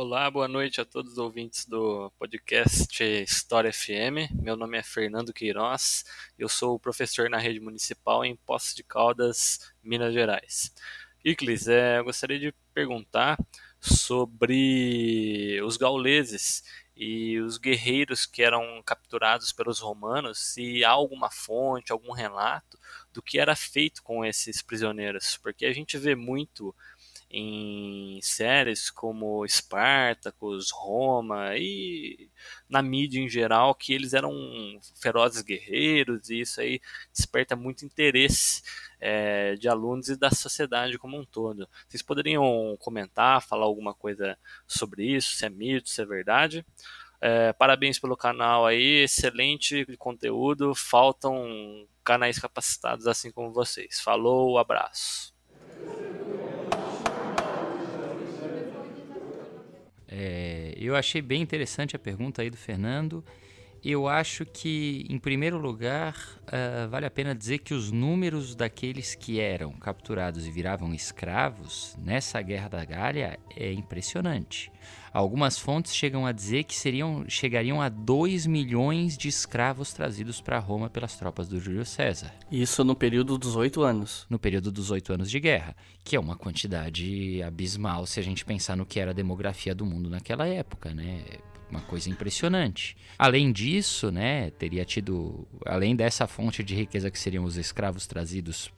Olá, boa noite a todos os ouvintes do podcast História FM. Meu nome é Fernando Queiroz, eu sou professor na rede municipal em Poços de Caldas, Minas Gerais. Iclis, é, eu gostaria de perguntar sobre os gauleses e os guerreiros que eram capturados pelos romanos, se há alguma fonte, algum relato do que era feito com esses prisioneiros, porque a gente vê muito em séries como Spartacus, Roma e na mídia em geral que eles eram ferozes guerreiros e isso aí desperta muito interesse é, de alunos e da sociedade como um todo. Vocês poderiam comentar, falar alguma coisa sobre isso, se é mito, se é verdade? É, parabéns pelo canal aí, excelente conteúdo. Faltam canais capacitados assim como vocês. Falou, abraço. É, eu achei bem interessante a pergunta aí do Fernando. Eu acho que, em primeiro lugar, uh, vale a pena dizer que os números daqueles que eram capturados e viravam escravos nessa Guerra da Gália é impressionante. Algumas fontes chegam a dizer que seriam, chegariam a 2 milhões de escravos trazidos para Roma pelas tropas do Júlio César. Isso no período dos oito anos. No período dos oito anos de guerra, que é uma quantidade abismal se a gente pensar no que era a demografia do mundo naquela época, né? Uma coisa impressionante. Além disso, né, teria tido, além dessa fonte de riqueza que seriam os escravos trazidos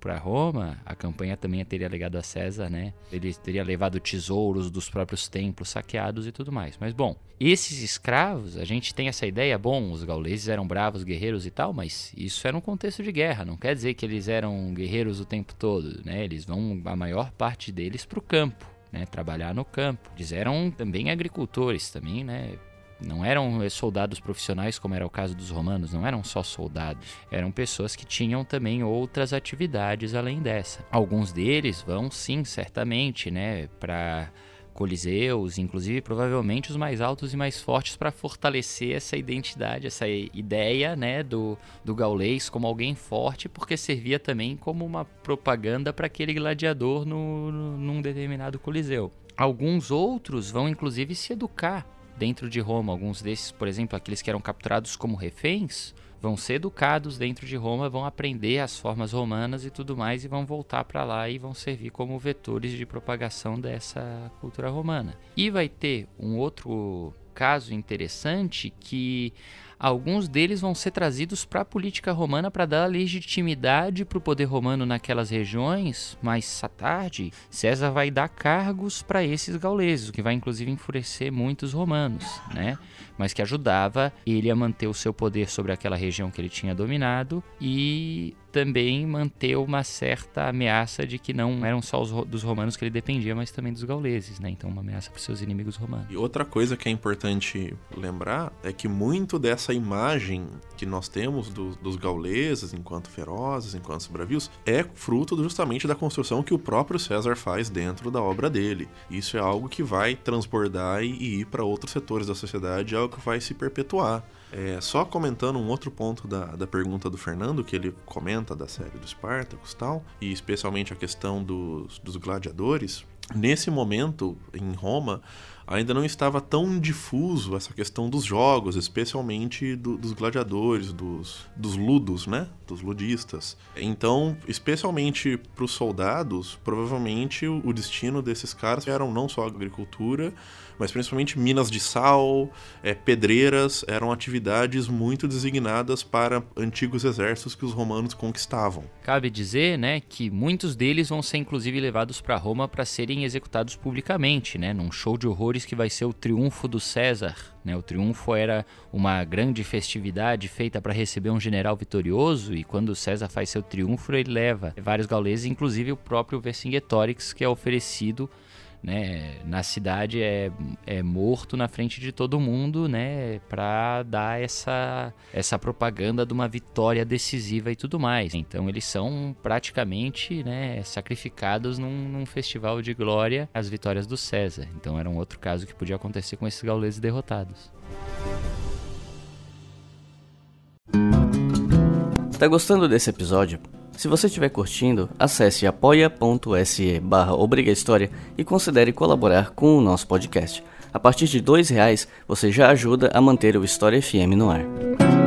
para Roma, a campanha também teria legado a César, né? Ele teria levado tesouros dos próprios templos saqueados e tudo mais. Mas bom, esses escravos, a gente tem essa ideia, bom, os gauleses eram bravos guerreiros e tal, mas isso era um contexto de guerra, não quer dizer que eles eram guerreiros o tempo todo, né? Eles vão a maior parte deles para o campo né, trabalhar no campo. Eles eram também agricultores, também, né, não eram eh, soldados profissionais como era o caso dos romanos, não eram só soldados, eram pessoas que tinham também outras atividades além dessa. Alguns deles vão sim, certamente, né, para coliseus, inclusive provavelmente os mais altos e mais fortes para fortalecer essa identidade, essa ideia, né, do, do gaulês como alguém forte, porque servia também como uma propaganda para aquele gladiador no, no, num determinado coliseu. Alguns outros vão inclusive se educar dentro de Roma. Alguns desses, por exemplo, aqueles que eram capturados como reféns, vão ser educados dentro de Roma, vão aprender as formas romanas e tudo mais e vão voltar para lá e vão servir como vetores de propagação dessa cultura romana. E vai ter um outro caso interessante que alguns deles vão ser trazidos para a política romana para dar legitimidade para o poder romano naquelas regiões. Mais à tarde, César vai dar cargos para esses gauleses, o que vai inclusive enfurecer muitos romanos, né? Mas que ajudava ele a manter o seu poder sobre aquela região que ele tinha dominado e também manter uma certa ameaça de que não eram só os, dos romanos que ele dependia, mas também dos gauleses, né? Então, uma ameaça para seus inimigos romanos. E outra coisa que é importante lembrar é que muito dessa imagem que nós temos do, dos gauleses enquanto ferozes, enquanto bravios, é fruto justamente da construção que o próprio César faz dentro da obra dele. Isso é algo que vai transbordar e, ir para outros setores da sociedade, que vai se perpetuar. É, só comentando um outro ponto da, da pergunta do Fernando, que ele comenta da série do Spartacus e tal, e especialmente a questão dos, dos gladiadores. Nesse momento, em Roma, ainda não estava tão difuso essa questão dos jogos, especialmente do, dos gladiadores, dos, dos ludos, né? Dos ludistas. Então, especialmente para os soldados, provavelmente o, o destino desses caras eram não só a agricultura, mas principalmente minas de sal, é, pedreiras, eram atividades muito designadas para antigos exércitos que os romanos conquistavam. Cabe dizer, né, que muitos deles vão ser inclusive levados para Roma para serem executados publicamente, né, num show de horrores que vai ser o triunfo do César. Né? O triunfo era uma grande festividade feita para receber um general vitorioso e quando César faz seu triunfo ele leva vários gauleses, inclusive o próprio Vercingetorix que é oferecido né, na cidade é, é morto na frente de todo mundo, né, para dar essa essa propaganda de uma vitória decisiva e tudo mais. Então eles são praticamente, né, sacrificados num, num festival de glória às vitórias do César. Então era um outro caso que podia acontecer com esses gauleses derrotados. Tá gostando desse episódio? Se você estiver curtindo, acesse apoia.se barra e considere colaborar com o nosso podcast. A partir de R$ reais você já ajuda a manter o História FM no ar.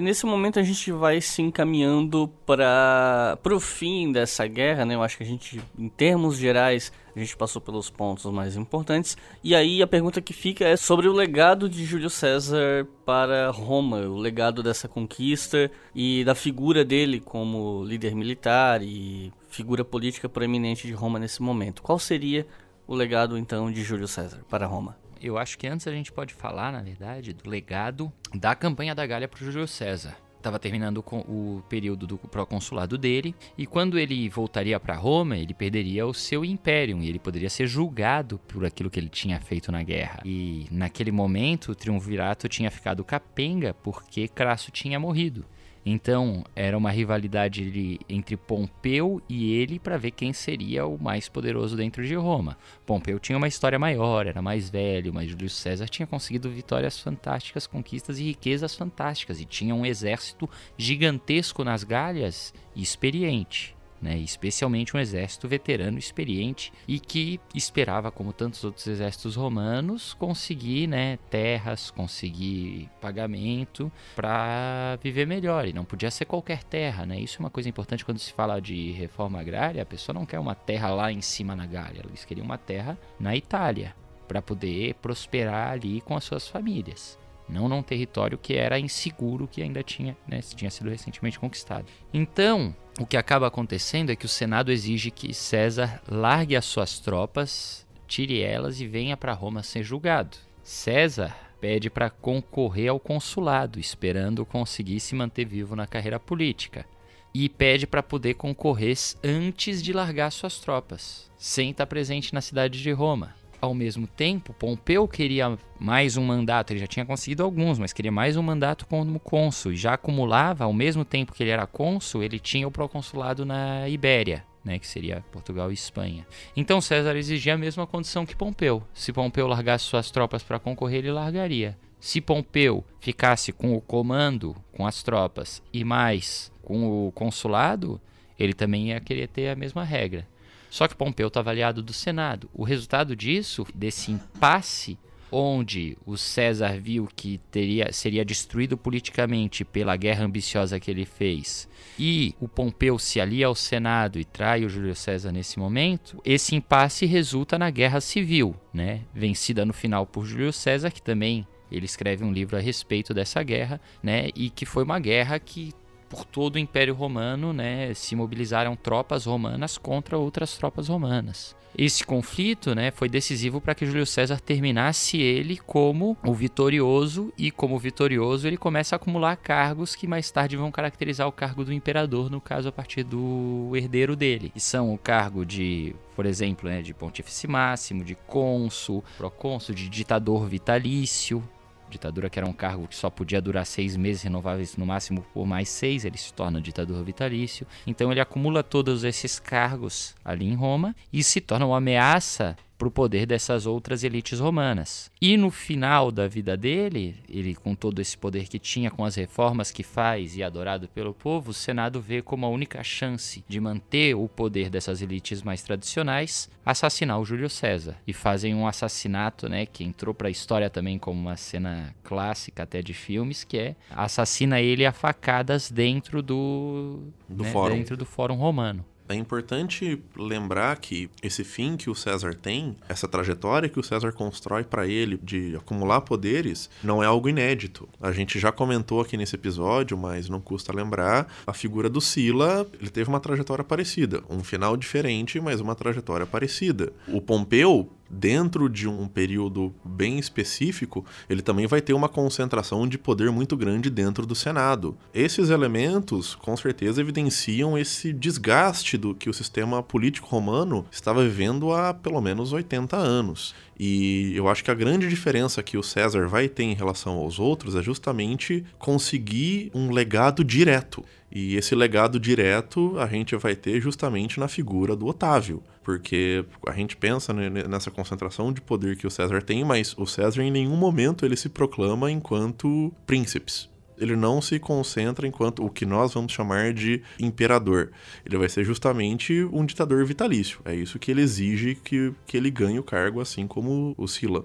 E nesse momento a gente vai se encaminhando para o fim dessa guerra, né? Eu acho que a gente, em termos gerais, a gente passou pelos pontos mais importantes. E aí a pergunta que fica é sobre o legado de Júlio César para Roma, o legado dessa conquista e da figura dele como líder militar e figura política proeminente de Roma nesse momento. Qual seria o legado então de Júlio César para Roma? Eu acho que antes a gente pode falar, na verdade, do legado da campanha da Gália para o Júlio César. Estava terminando o período do proconsulado dele, e quando ele voltaria para Roma, ele perderia o seu império e ele poderia ser julgado por aquilo que ele tinha feito na guerra. E naquele momento, o triunvirato tinha ficado capenga porque Crasso tinha morrido. Então, era uma rivalidade entre Pompeu e ele para ver quem seria o mais poderoso dentro de Roma. Pompeu tinha uma história maior, era mais velho, mas Júlio César tinha conseguido vitórias fantásticas, conquistas e riquezas fantásticas e tinha um exército gigantesco nas Galhas e experiente né? especialmente um exército veterano experiente e que esperava, como tantos outros exércitos romanos, conseguir né, terras, conseguir pagamento para viver melhor. E não podia ser qualquer terra. Né? Isso é uma coisa importante quando se fala de reforma agrária. A pessoa não quer uma terra lá em cima na Gália, eles queriam uma terra na Itália para poder prosperar ali com as suas famílias não num território que era inseguro, que ainda tinha, né, tinha sido recentemente conquistado. Então, o que acaba acontecendo é que o Senado exige que César largue as suas tropas, tire elas e venha para Roma ser julgado. César pede para concorrer ao consulado, esperando conseguir se manter vivo na carreira política. E pede para poder concorrer antes de largar suas tropas, sem estar presente na cidade de Roma. Ao mesmo tempo, Pompeu queria mais um mandato, ele já tinha conseguido alguns, mas queria mais um mandato como cônsul, e já acumulava, ao mesmo tempo que ele era cônsul, ele tinha o proconsulado na Ibéria, né, que seria Portugal e Espanha. Então César exigia a mesma condição que Pompeu. Se Pompeu largasse suas tropas para concorrer, ele largaria. Se Pompeu ficasse com o comando, com as tropas e mais com o consulado, ele também ia querer ter a mesma regra. Só que Pompeu estava aliado do Senado. O resultado disso, desse impasse, onde o César viu que teria, seria destruído politicamente pela guerra ambiciosa que ele fez, e o Pompeu se alia ao Senado e trai o Júlio César nesse momento, esse impasse resulta na guerra civil, né? vencida no final por Júlio César, que também ele escreve um livro a respeito dessa guerra, né? E que foi uma guerra que por todo o Império Romano, né, se mobilizaram tropas romanas contra outras tropas romanas. Esse conflito né, foi decisivo para que Júlio César terminasse ele como o vitorioso, e como vitorioso ele começa a acumular cargos que mais tarde vão caracterizar o cargo do imperador, no caso a partir do herdeiro dele, que são o cargo de, por exemplo, né, de pontífice máximo, de cônsul, procônsul, de ditador vitalício, ditadura que era um cargo que só podia durar seis meses, renováveis no máximo por mais seis, ele se torna ditador vitalício. Então ele acumula todos esses cargos ali em Roma e se torna uma ameaça para o poder dessas outras elites romanas. E no final da vida dele, ele com todo esse poder que tinha, com as reformas que faz e adorado pelo povo, o Senado vê como a única chance de manter o poder dessas elites mais tradicionais assassinar o Júlio César. E fazem um assassinato, né, que entrou para a história também como uma cena clássica até de filmes, que é assassina ele a facadas dentro do, do né, fórum. dentro do fórum romano. É importante lembrar que esse fim que o César tem, essa trajetória que o César constrói para ele de acumular poderes, não é algo inédito. A gente já comentou aqui nesse episódio, mas não custa lembrar, a figura do Sila, ele teve uma trajetória parecida, um final diferente, mas uma trajetória parecida. O Pompeu dentro de um período bem específico, ele também vai ter uma concentração de poder muito grande dentro do Senado. Esses elementos, com certeza, evidenciam esse desgaste do que o sistema político romano estava vivendo há pelo menos 80 anos. E eu acho que a grande diferença que o César vai ter em relação aos outros é justamente conseguir um legado direto. E esse legado direto a gente vai ter justamente na figura do Otávio, porque a gente pensa nessa concentração de poder que o César tem, mas o César em nenhum momento ele se proclama enquanto príncipes. Ele não se concentra enquanto o que nós vamos chamar de imperador. Ele vai ser justamente um ditador vitalício. É isso que ele exige que, que ele ganhe o cargo, assim como o Sila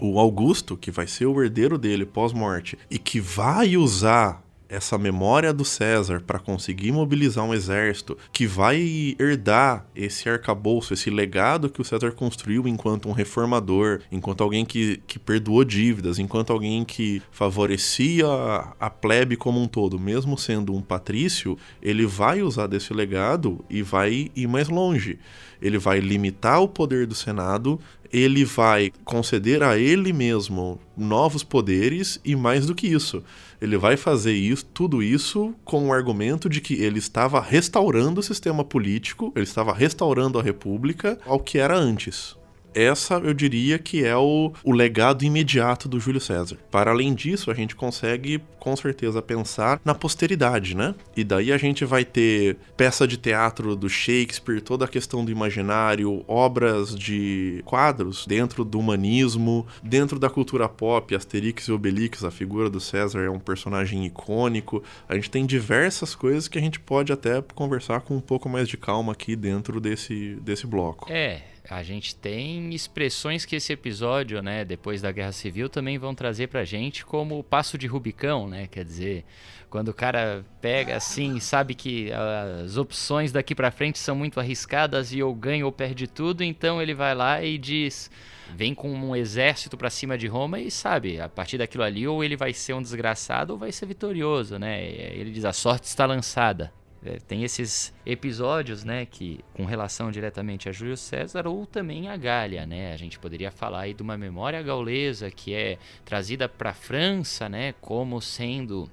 o Augusto, que vai ser o herdeiro dele pós-morte, e que vai usar essa memória do César para conseguir mobilizar um exército que vai herdar esse arcabouço, esse legado que o César construiu enquanto um reformador, enquanto alguém que, que perdoou dívidas, enquanto alguém que favorecia a plebe como um todo, mesmo sendo um patrício, ele vai usar desse legado e vai ir mais longe. Ele vai limitar o poder do Senado, ele vai conceder a ele mesmo novos poderes e mais do que isso, ele vai fazer isso, tudo isso com o argumento de que ele estava restaurando o sistema político, ele estava restaurando a república ao que era antes essa eu diria que é o, o legado imediato do Júlio César. Para além disso, a gente consegue com certeza pensar na posteridade, né? E daí a gente vai ter peça de teatro do Shakespeare, toda a questão do imaginário, obras de quadros dentro do humanismo, dentro da cultura pop, Asterix e Obelix, a figura do César é um personagem icônico. A gente tem diversas coisas que a gente pode até conversar com um pouco mais de calma aqui dentro desse, desse bloco. É, a gente tem expressões que esse episódio, né, depois da Guerra Civil, também vão trazer pra gente como o passo de Rubicão, né? Quer dizer, quando o cara pega assim, sabe que as opções daqui para frente são muito arriscadas e ou ganha ou perde tudo, então ele vai lá e diz, vem com um exército para cima de Roma e sabe, a partir daquilo ali ou ele vai ser um desgraçado ou vai ser vitorioso, né? Ele diz a sorte está lançada. É, tem esses episódios, né, que com relação diretamente a Júlio César ou também a Gália, né? A gente poderia falar aí de uma memória gaulesa que é trazida para a França, né, como sendo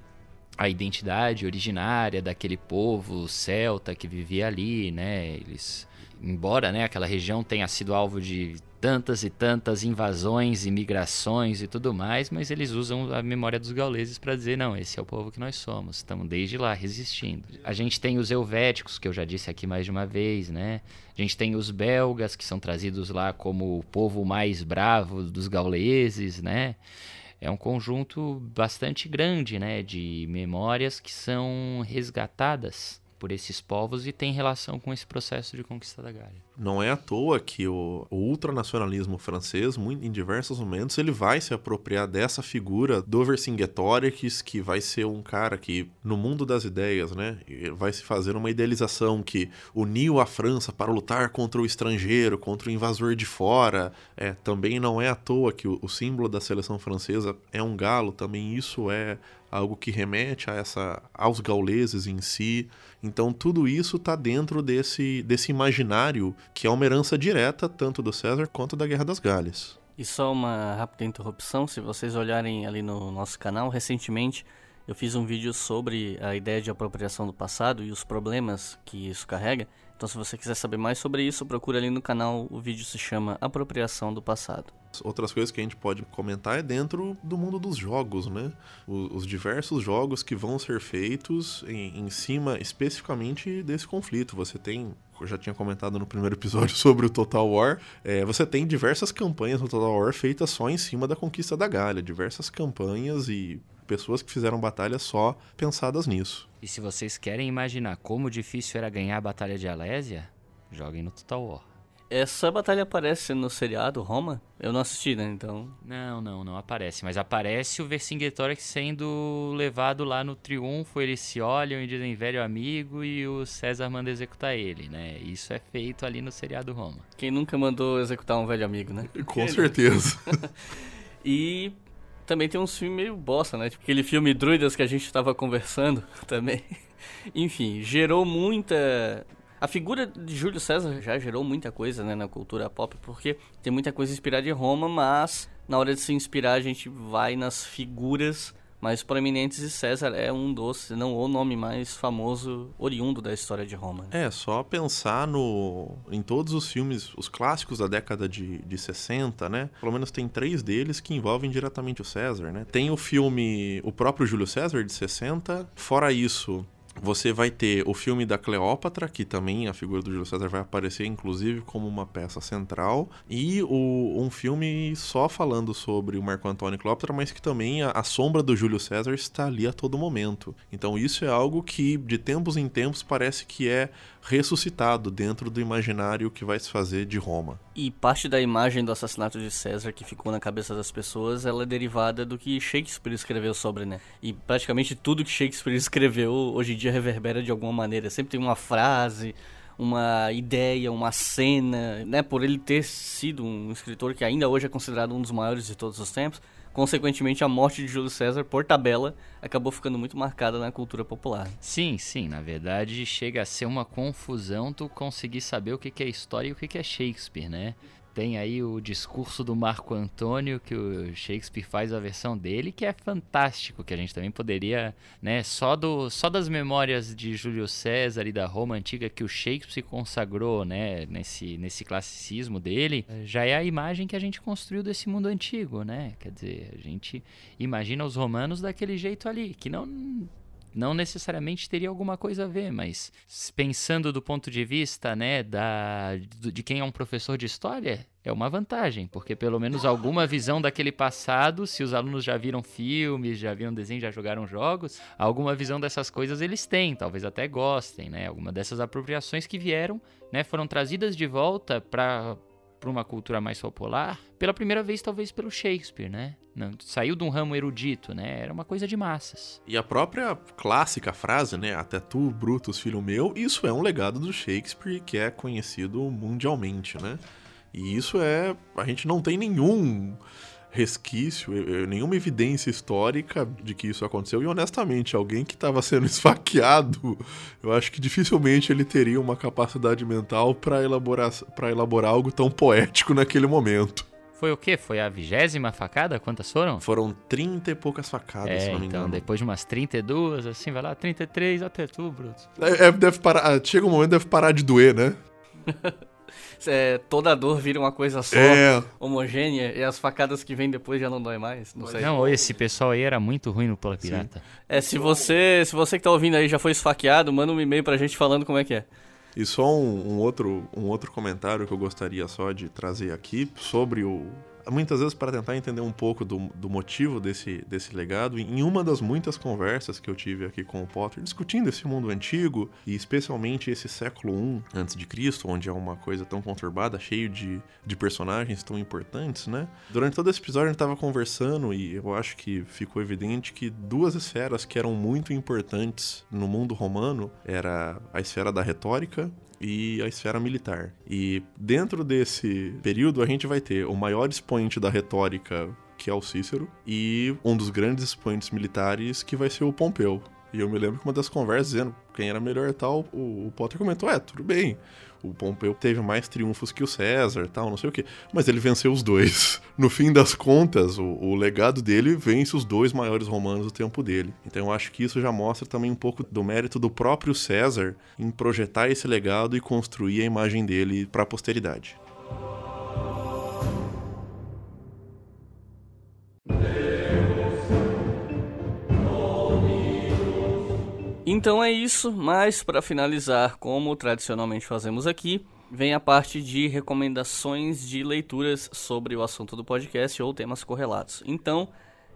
a identidade originária daquele povo celta que vivia ali, né? Eles embora né, aquela região tenha sido alvo de tantas e tantas invasões e migrações e tudo mais, mas eles usam a memória dos gauleses para dizer não, esse é o povo que nós somos, estamos desde lá resistindo. A gente tem os helvéticos que eu já disse aqui mais de uma vez, né? A gente tem os belgas que são trazidos lá como o povo mais bravo dos gauleses, né? É um conjunto bastante grande, né, de memórias que são resgatadas por esses povos e tem relação com esse processo de conquista da Gália. Não é à toa que o, o ultranacionalismo francês, muito, em diversos momentos, ele vai se apropriar dessa figura do Vercingetorix, que vai ser um cara que, no mundo das ideias, né, vai se fazer uma idealização que uniu a França para lutar contra o estrangeiro, contra o invasor de fora. É, também não é à toa que o, o símbolo da seleção francesa é um galo, também isso é algo que remete a essa aos gauleses em si. Então tudo isso está dentro desse, desse imaginário que é uma herança direta tanto do César quanto da Guerra das Galhas. E só uma rápida interrupção, se vocês olharem ali no nosso canal, recentemente eu fiz um vídeo sobre a ideia de apropriação do passado e os problemas que isso carrega. Então se você quiser saber mais sobre isso, procura ali no canal, o vídeo se chama Apropriação do Passado. Outras coisas que a gente pode comentar é dentro do mundo dos jogos, né? Os, os diversos jogos que vão ser feitos em, em cima especificamente desse conflito. Você tem eu já tinha comentado no primeiro episódio sobre o Total War, é, você tem diversas campanhas no Total War feitas só em cima da conquista da Galha, diversas campanhas e pessoas que fizeram batalhas só pensadas nisso. E se vocês querem imaginar como difícil era ganhar a Batalha de Alésia, joguem no Total War. Essa batalha aparece no seriado Roma? Eu não assisti, né? Então. Não, não, não aparece. Mas aparece o Vercingetorix sendo levado lá no triunfo. Eles se olham e dizem velho amigo e o César manda executar ele, né? Isso é feito ali no seriado Roma. Quem nunca mandou executar um velho amigo, né? Com certeza. e também tem uns filmes meio bosta, né? Tipo aquele filme Druidas que a gente tava conversando também. Enfim, gerou muita a figura de Júlio César já gerou muita coisa né, na cultura pop, porque tem muita coisa inspirada em Roma, mas na hora de se inspirar a gente vai nas figuras mais proeminentes e César é um dos, se não o nome mais famoso oriundo da história de Roma. Né? É, só pensar no em todos os filmes, os clássicos da década de, de 60, né? Pelo menos tem três deles que envolvem diretamente o César, né? Tem o filme O próprio Júlio César, de 60. Fora isso, você vai ter o filme da Cleópatra, que também a figura do Júlio César vai aparecer, inclusive, como uma peça central. E o, um filme só falando sobre o Marco Antônio Cleópatra, mas que também a, a, sombra do Júlio César está ali a todo momento. Então isso é algo que, de tempos em tempos, parece que é ressuscitado dentro do imaginário que vai se fazer de Roma. E parte da imagem do assassinato de César que ficou na cabeça das pessoas, ela é derivada do que Shakespeare escreveu sobre, né? E praticamente tudo que Shakespeare escreveu hoje em dia reverbera de alguma maneira. Sempre tem uma frase, uma ideia, uma cena, né? Por ele ter sido um escritor que ainda hoje é considerado um dos maiores de todos os tempos consequentemente, a morte de Júlio César, por tabela, acabou ficando muito marcada na cultura popular. Sim, sim. Na verdade, chega a ser uma confusão tu conseguir saber o que é história e o que é Shakespeare, né? Tem aí o discurso do Marco Antônio, que o Shakespeare faz a versão dele, que é fantástico, que a gente também poderia, né, só, do, só das memórias de Júlio César e da Roma Antiga que o Shakespeare consagrou, né, nesse, nesse classicismo dele, já é a imagem que a gente construiu desse mundo antigo, né? Quer dizer, a gente imagina os romanos daquele jeito ali, que não não necessariamente teria alguma coisa a ver, mas pensando do ponto de vista, né, da, de quem é um professor de história, é uma vantagem, porque pelo menos alguma visão daquele passado, se os alunos já viram filmes, já viram desenhos, já jogaram jogos, alguma visão dessas coisas eles têm, talvez até gostem, né? Alguma dessas apropriações que vieram, né, foram trazidas de volta para para uma cultura mais popular, pela primeira vez talvez pelo Shakespeare, né? Não, saiu de um ramo erudito, né? Era uma coisa de massas. E a própria clássica frase, né? Até tu, Brutus, filho meu, isso é um legado do Shakespeare que é conhecido mundialmente, né? E isso é. A gente não tem nenhum resquício, nenhuma evidência histórica de que isso aconteceu. E honestamente, alguém que estava sendo esfaqueado, eu acho que dificilmente ele teria uma capacidade mental para elaborar, elaborar algo tão poético naquele momento. Foi o quê? Foi a vigésima facada? Quantas foram? Foram 30 e poucas facadas, é, se não me então, depois de umas 32, assim, vai lá, 33 até tu, Bruto. É, é, deve parar, chega um momento deve parar de doer, né? é, toda dor vira uma coisa só, É. homogênea, e as facadas que vêm depois já não dói mais. Não sei. Não, esse pessoal aí era muito ruim no Pula Pirata. É, se você, se você que tá ouvindo aí já foi esfaqueado, manda um e-mail pra gente falando como é que é. E só um, um outro, um outro comentário que eu gostaria só de trazer aqui sobre o. Muitas vezes para tentar entender um pouco do, do motivo desse, desse legado, em uma das muitas conversas que eu tive aqui com o Potter, discutindo esse mundo antigo, e especialmente esse século I antes de Cristo, onde é uma coisa tão conturbada, cheio de, de personagens tão importantes, né? Durante todo esse episódio a gente estava conversando e eu acho que ficou evidente que duas esferas que eram muito importantes no mundo romano era a esfera da retórica e a esfera militar. E dentro desse período a gente vai ter o maior expoente da retórica, que é o Cícero, e um dos grandes expoentes militares, que vai ser o Pompeu. E eu me lembro que uma das conversas dizendo quem era melhor e tal, o, o Potter comentou: é, tudo bem. O Pompeu teve mais triunfos que o César tal, não sei o que. Mas ele venceu os dois. No fim das contas, o, o, legado dele vence os dois maiores romanos do tempo dele. Então eu acho que isso já mostra também um pouco do mérito do próprio César em projetar esse legado e construir a imagem dele para a posteridade. Então é isso, mas para finalizar, como tradicionalmente fazemos aqui, vem a parte de recomendações de leituras sobre o assunto do podcast ou temas correlatos. Então,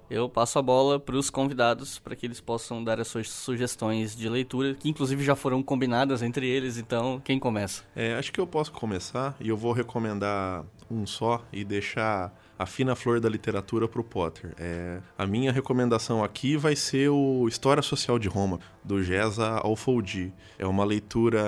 eu passo a bola para os convidados para que eles possam dar as suas sugestões de leitura, que inclusive já foram combinadas entre eles. Então, quem começa? É, acho que eu posso começar e eu vou recomendar um só e deixar a fina flor da literatura para o Potter. É, a minha recomendação aqui vai ser o História Social de Roma, do Gesa Alfoldi. É uma leitura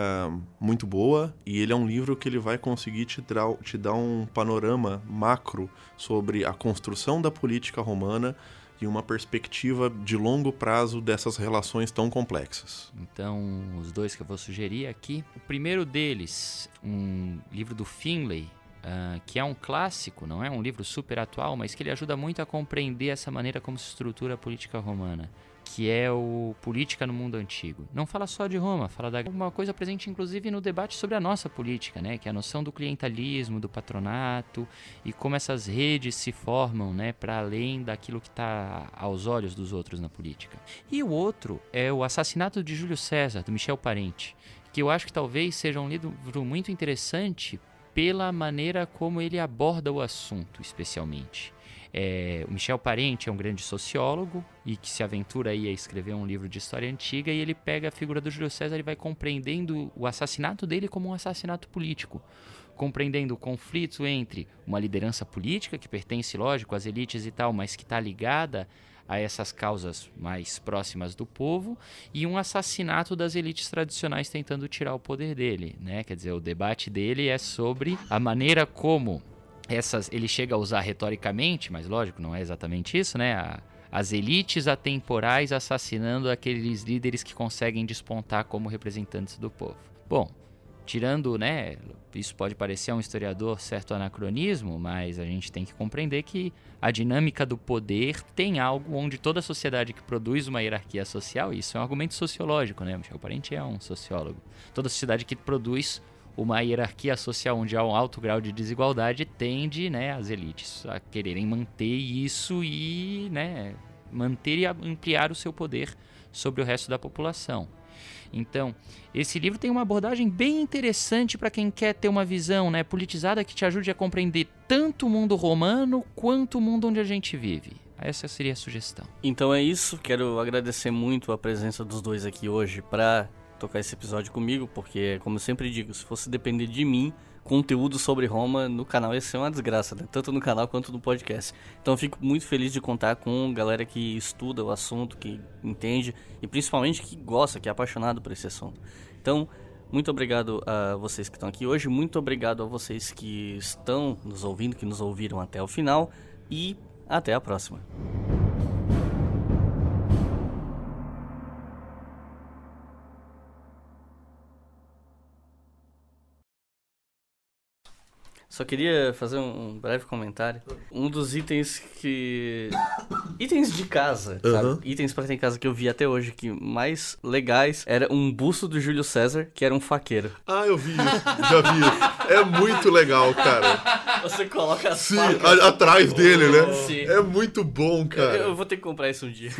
muito boa e ele é um livro que ele vai conseguir te te dar um panorama macro sobre a construção da política romana e uma perspectiva de longo prazo dessas relações tão complexas. Então, os dois que eu vou sugerir aqui. O primeiro deles, um livro do Finlay, Uh, que é um clássico, não é um livro super atual, mas que ele ajuda muito a compreender essa maneira como se estrutura a política romana, que é o Política no Mundo Antigo. Não fala só de Roma, fala da uma coisa presente inclusive no debate sobre a nossa política, né, que é a noção do clientelismo, do patronato e como essas redes se formam, né, para além daquilo que está aos olhos dos outros na política. E o outro é o Assassinato de Júlio César, do Michel Parente, que eu acho que talvez seja um livro muito interessante pela maneira como ele aborda o assunto, especialmente. É, o Michel Parente é um grande sociólogo e que se aventura aí a escrever um livro de história antiga e ele pega a figura do Júlio César e vai compreendendo o assassinato dele como um assassinato político, compreendendo o conflito entre uma liderança política que pertence, lógico, às elites e tal, mas que está ligada a essas causas mais próximas do povo e um assassinato das elites tradicionais tentando tirar o poder dele, né? Quer dizer, o debate dele é sobre a maneira como essas ele chega a usar retoricamente, mas lógico, não é exatamente isso, né? A, as elites atemporais assassinando aqueles líderes que conseguem despontar como representantes do povo. Bom, tirando, né, isso pode parecer a um historiador certo anacronismo, mas a gente tem que compreender que a dinâmica do poder tem algo onde toda sociedade que produz uma hierarquia social, isso é um argumento sociológico, né? Michel Parente é um sociólogo. Toda sociedade que produz uma hierarquia social onde há um alto grau de desigualdade tende, né, as elites a quererem manter isso e, né, manter e ampliar o seu poder sobre o resto da população. Então, esse livro tem uma abordagem bem interessante para quem quer ter uma visão né, politizada que te ajude a compreender tanto o mundo romano quanto o mundo onde a gente vive. Essa seria a sugestão. Então é isso. Quero agradecer muito a presença dos dois aqui hoje para tocar esse episódio comigo, porque, como eu sempre digo, se fosse depender de mim, conteúdo sobre Roma no canal ia ser uma desgraça, né? tanto no canal quanto no podcast. Então fico muito feliz de contar com galera que estuda o assunto, que entende e principalmente que gosta, que é apaixonado por esse assunto. Então, muito obrigado a vocês que estão aqui hoje, muito obrigado a vocês que estão nos ouvindo, que nos ouviram até o final e até a próxima. Só queria fazer um, breve comentário. Um dos itens que. Itens de casa, sabe? Aham. Itens pra ter em casa que eu vi até hoje que mais legais era um busto do Júlio César, que era um faqueiro. Ah, eu vi isso. Já vi. É muito legal, cara. Você coloca as Sim, a- atrás dele, né? Sim. É muito bom, Eu, cara. eu vou ter que comprar isso um dia.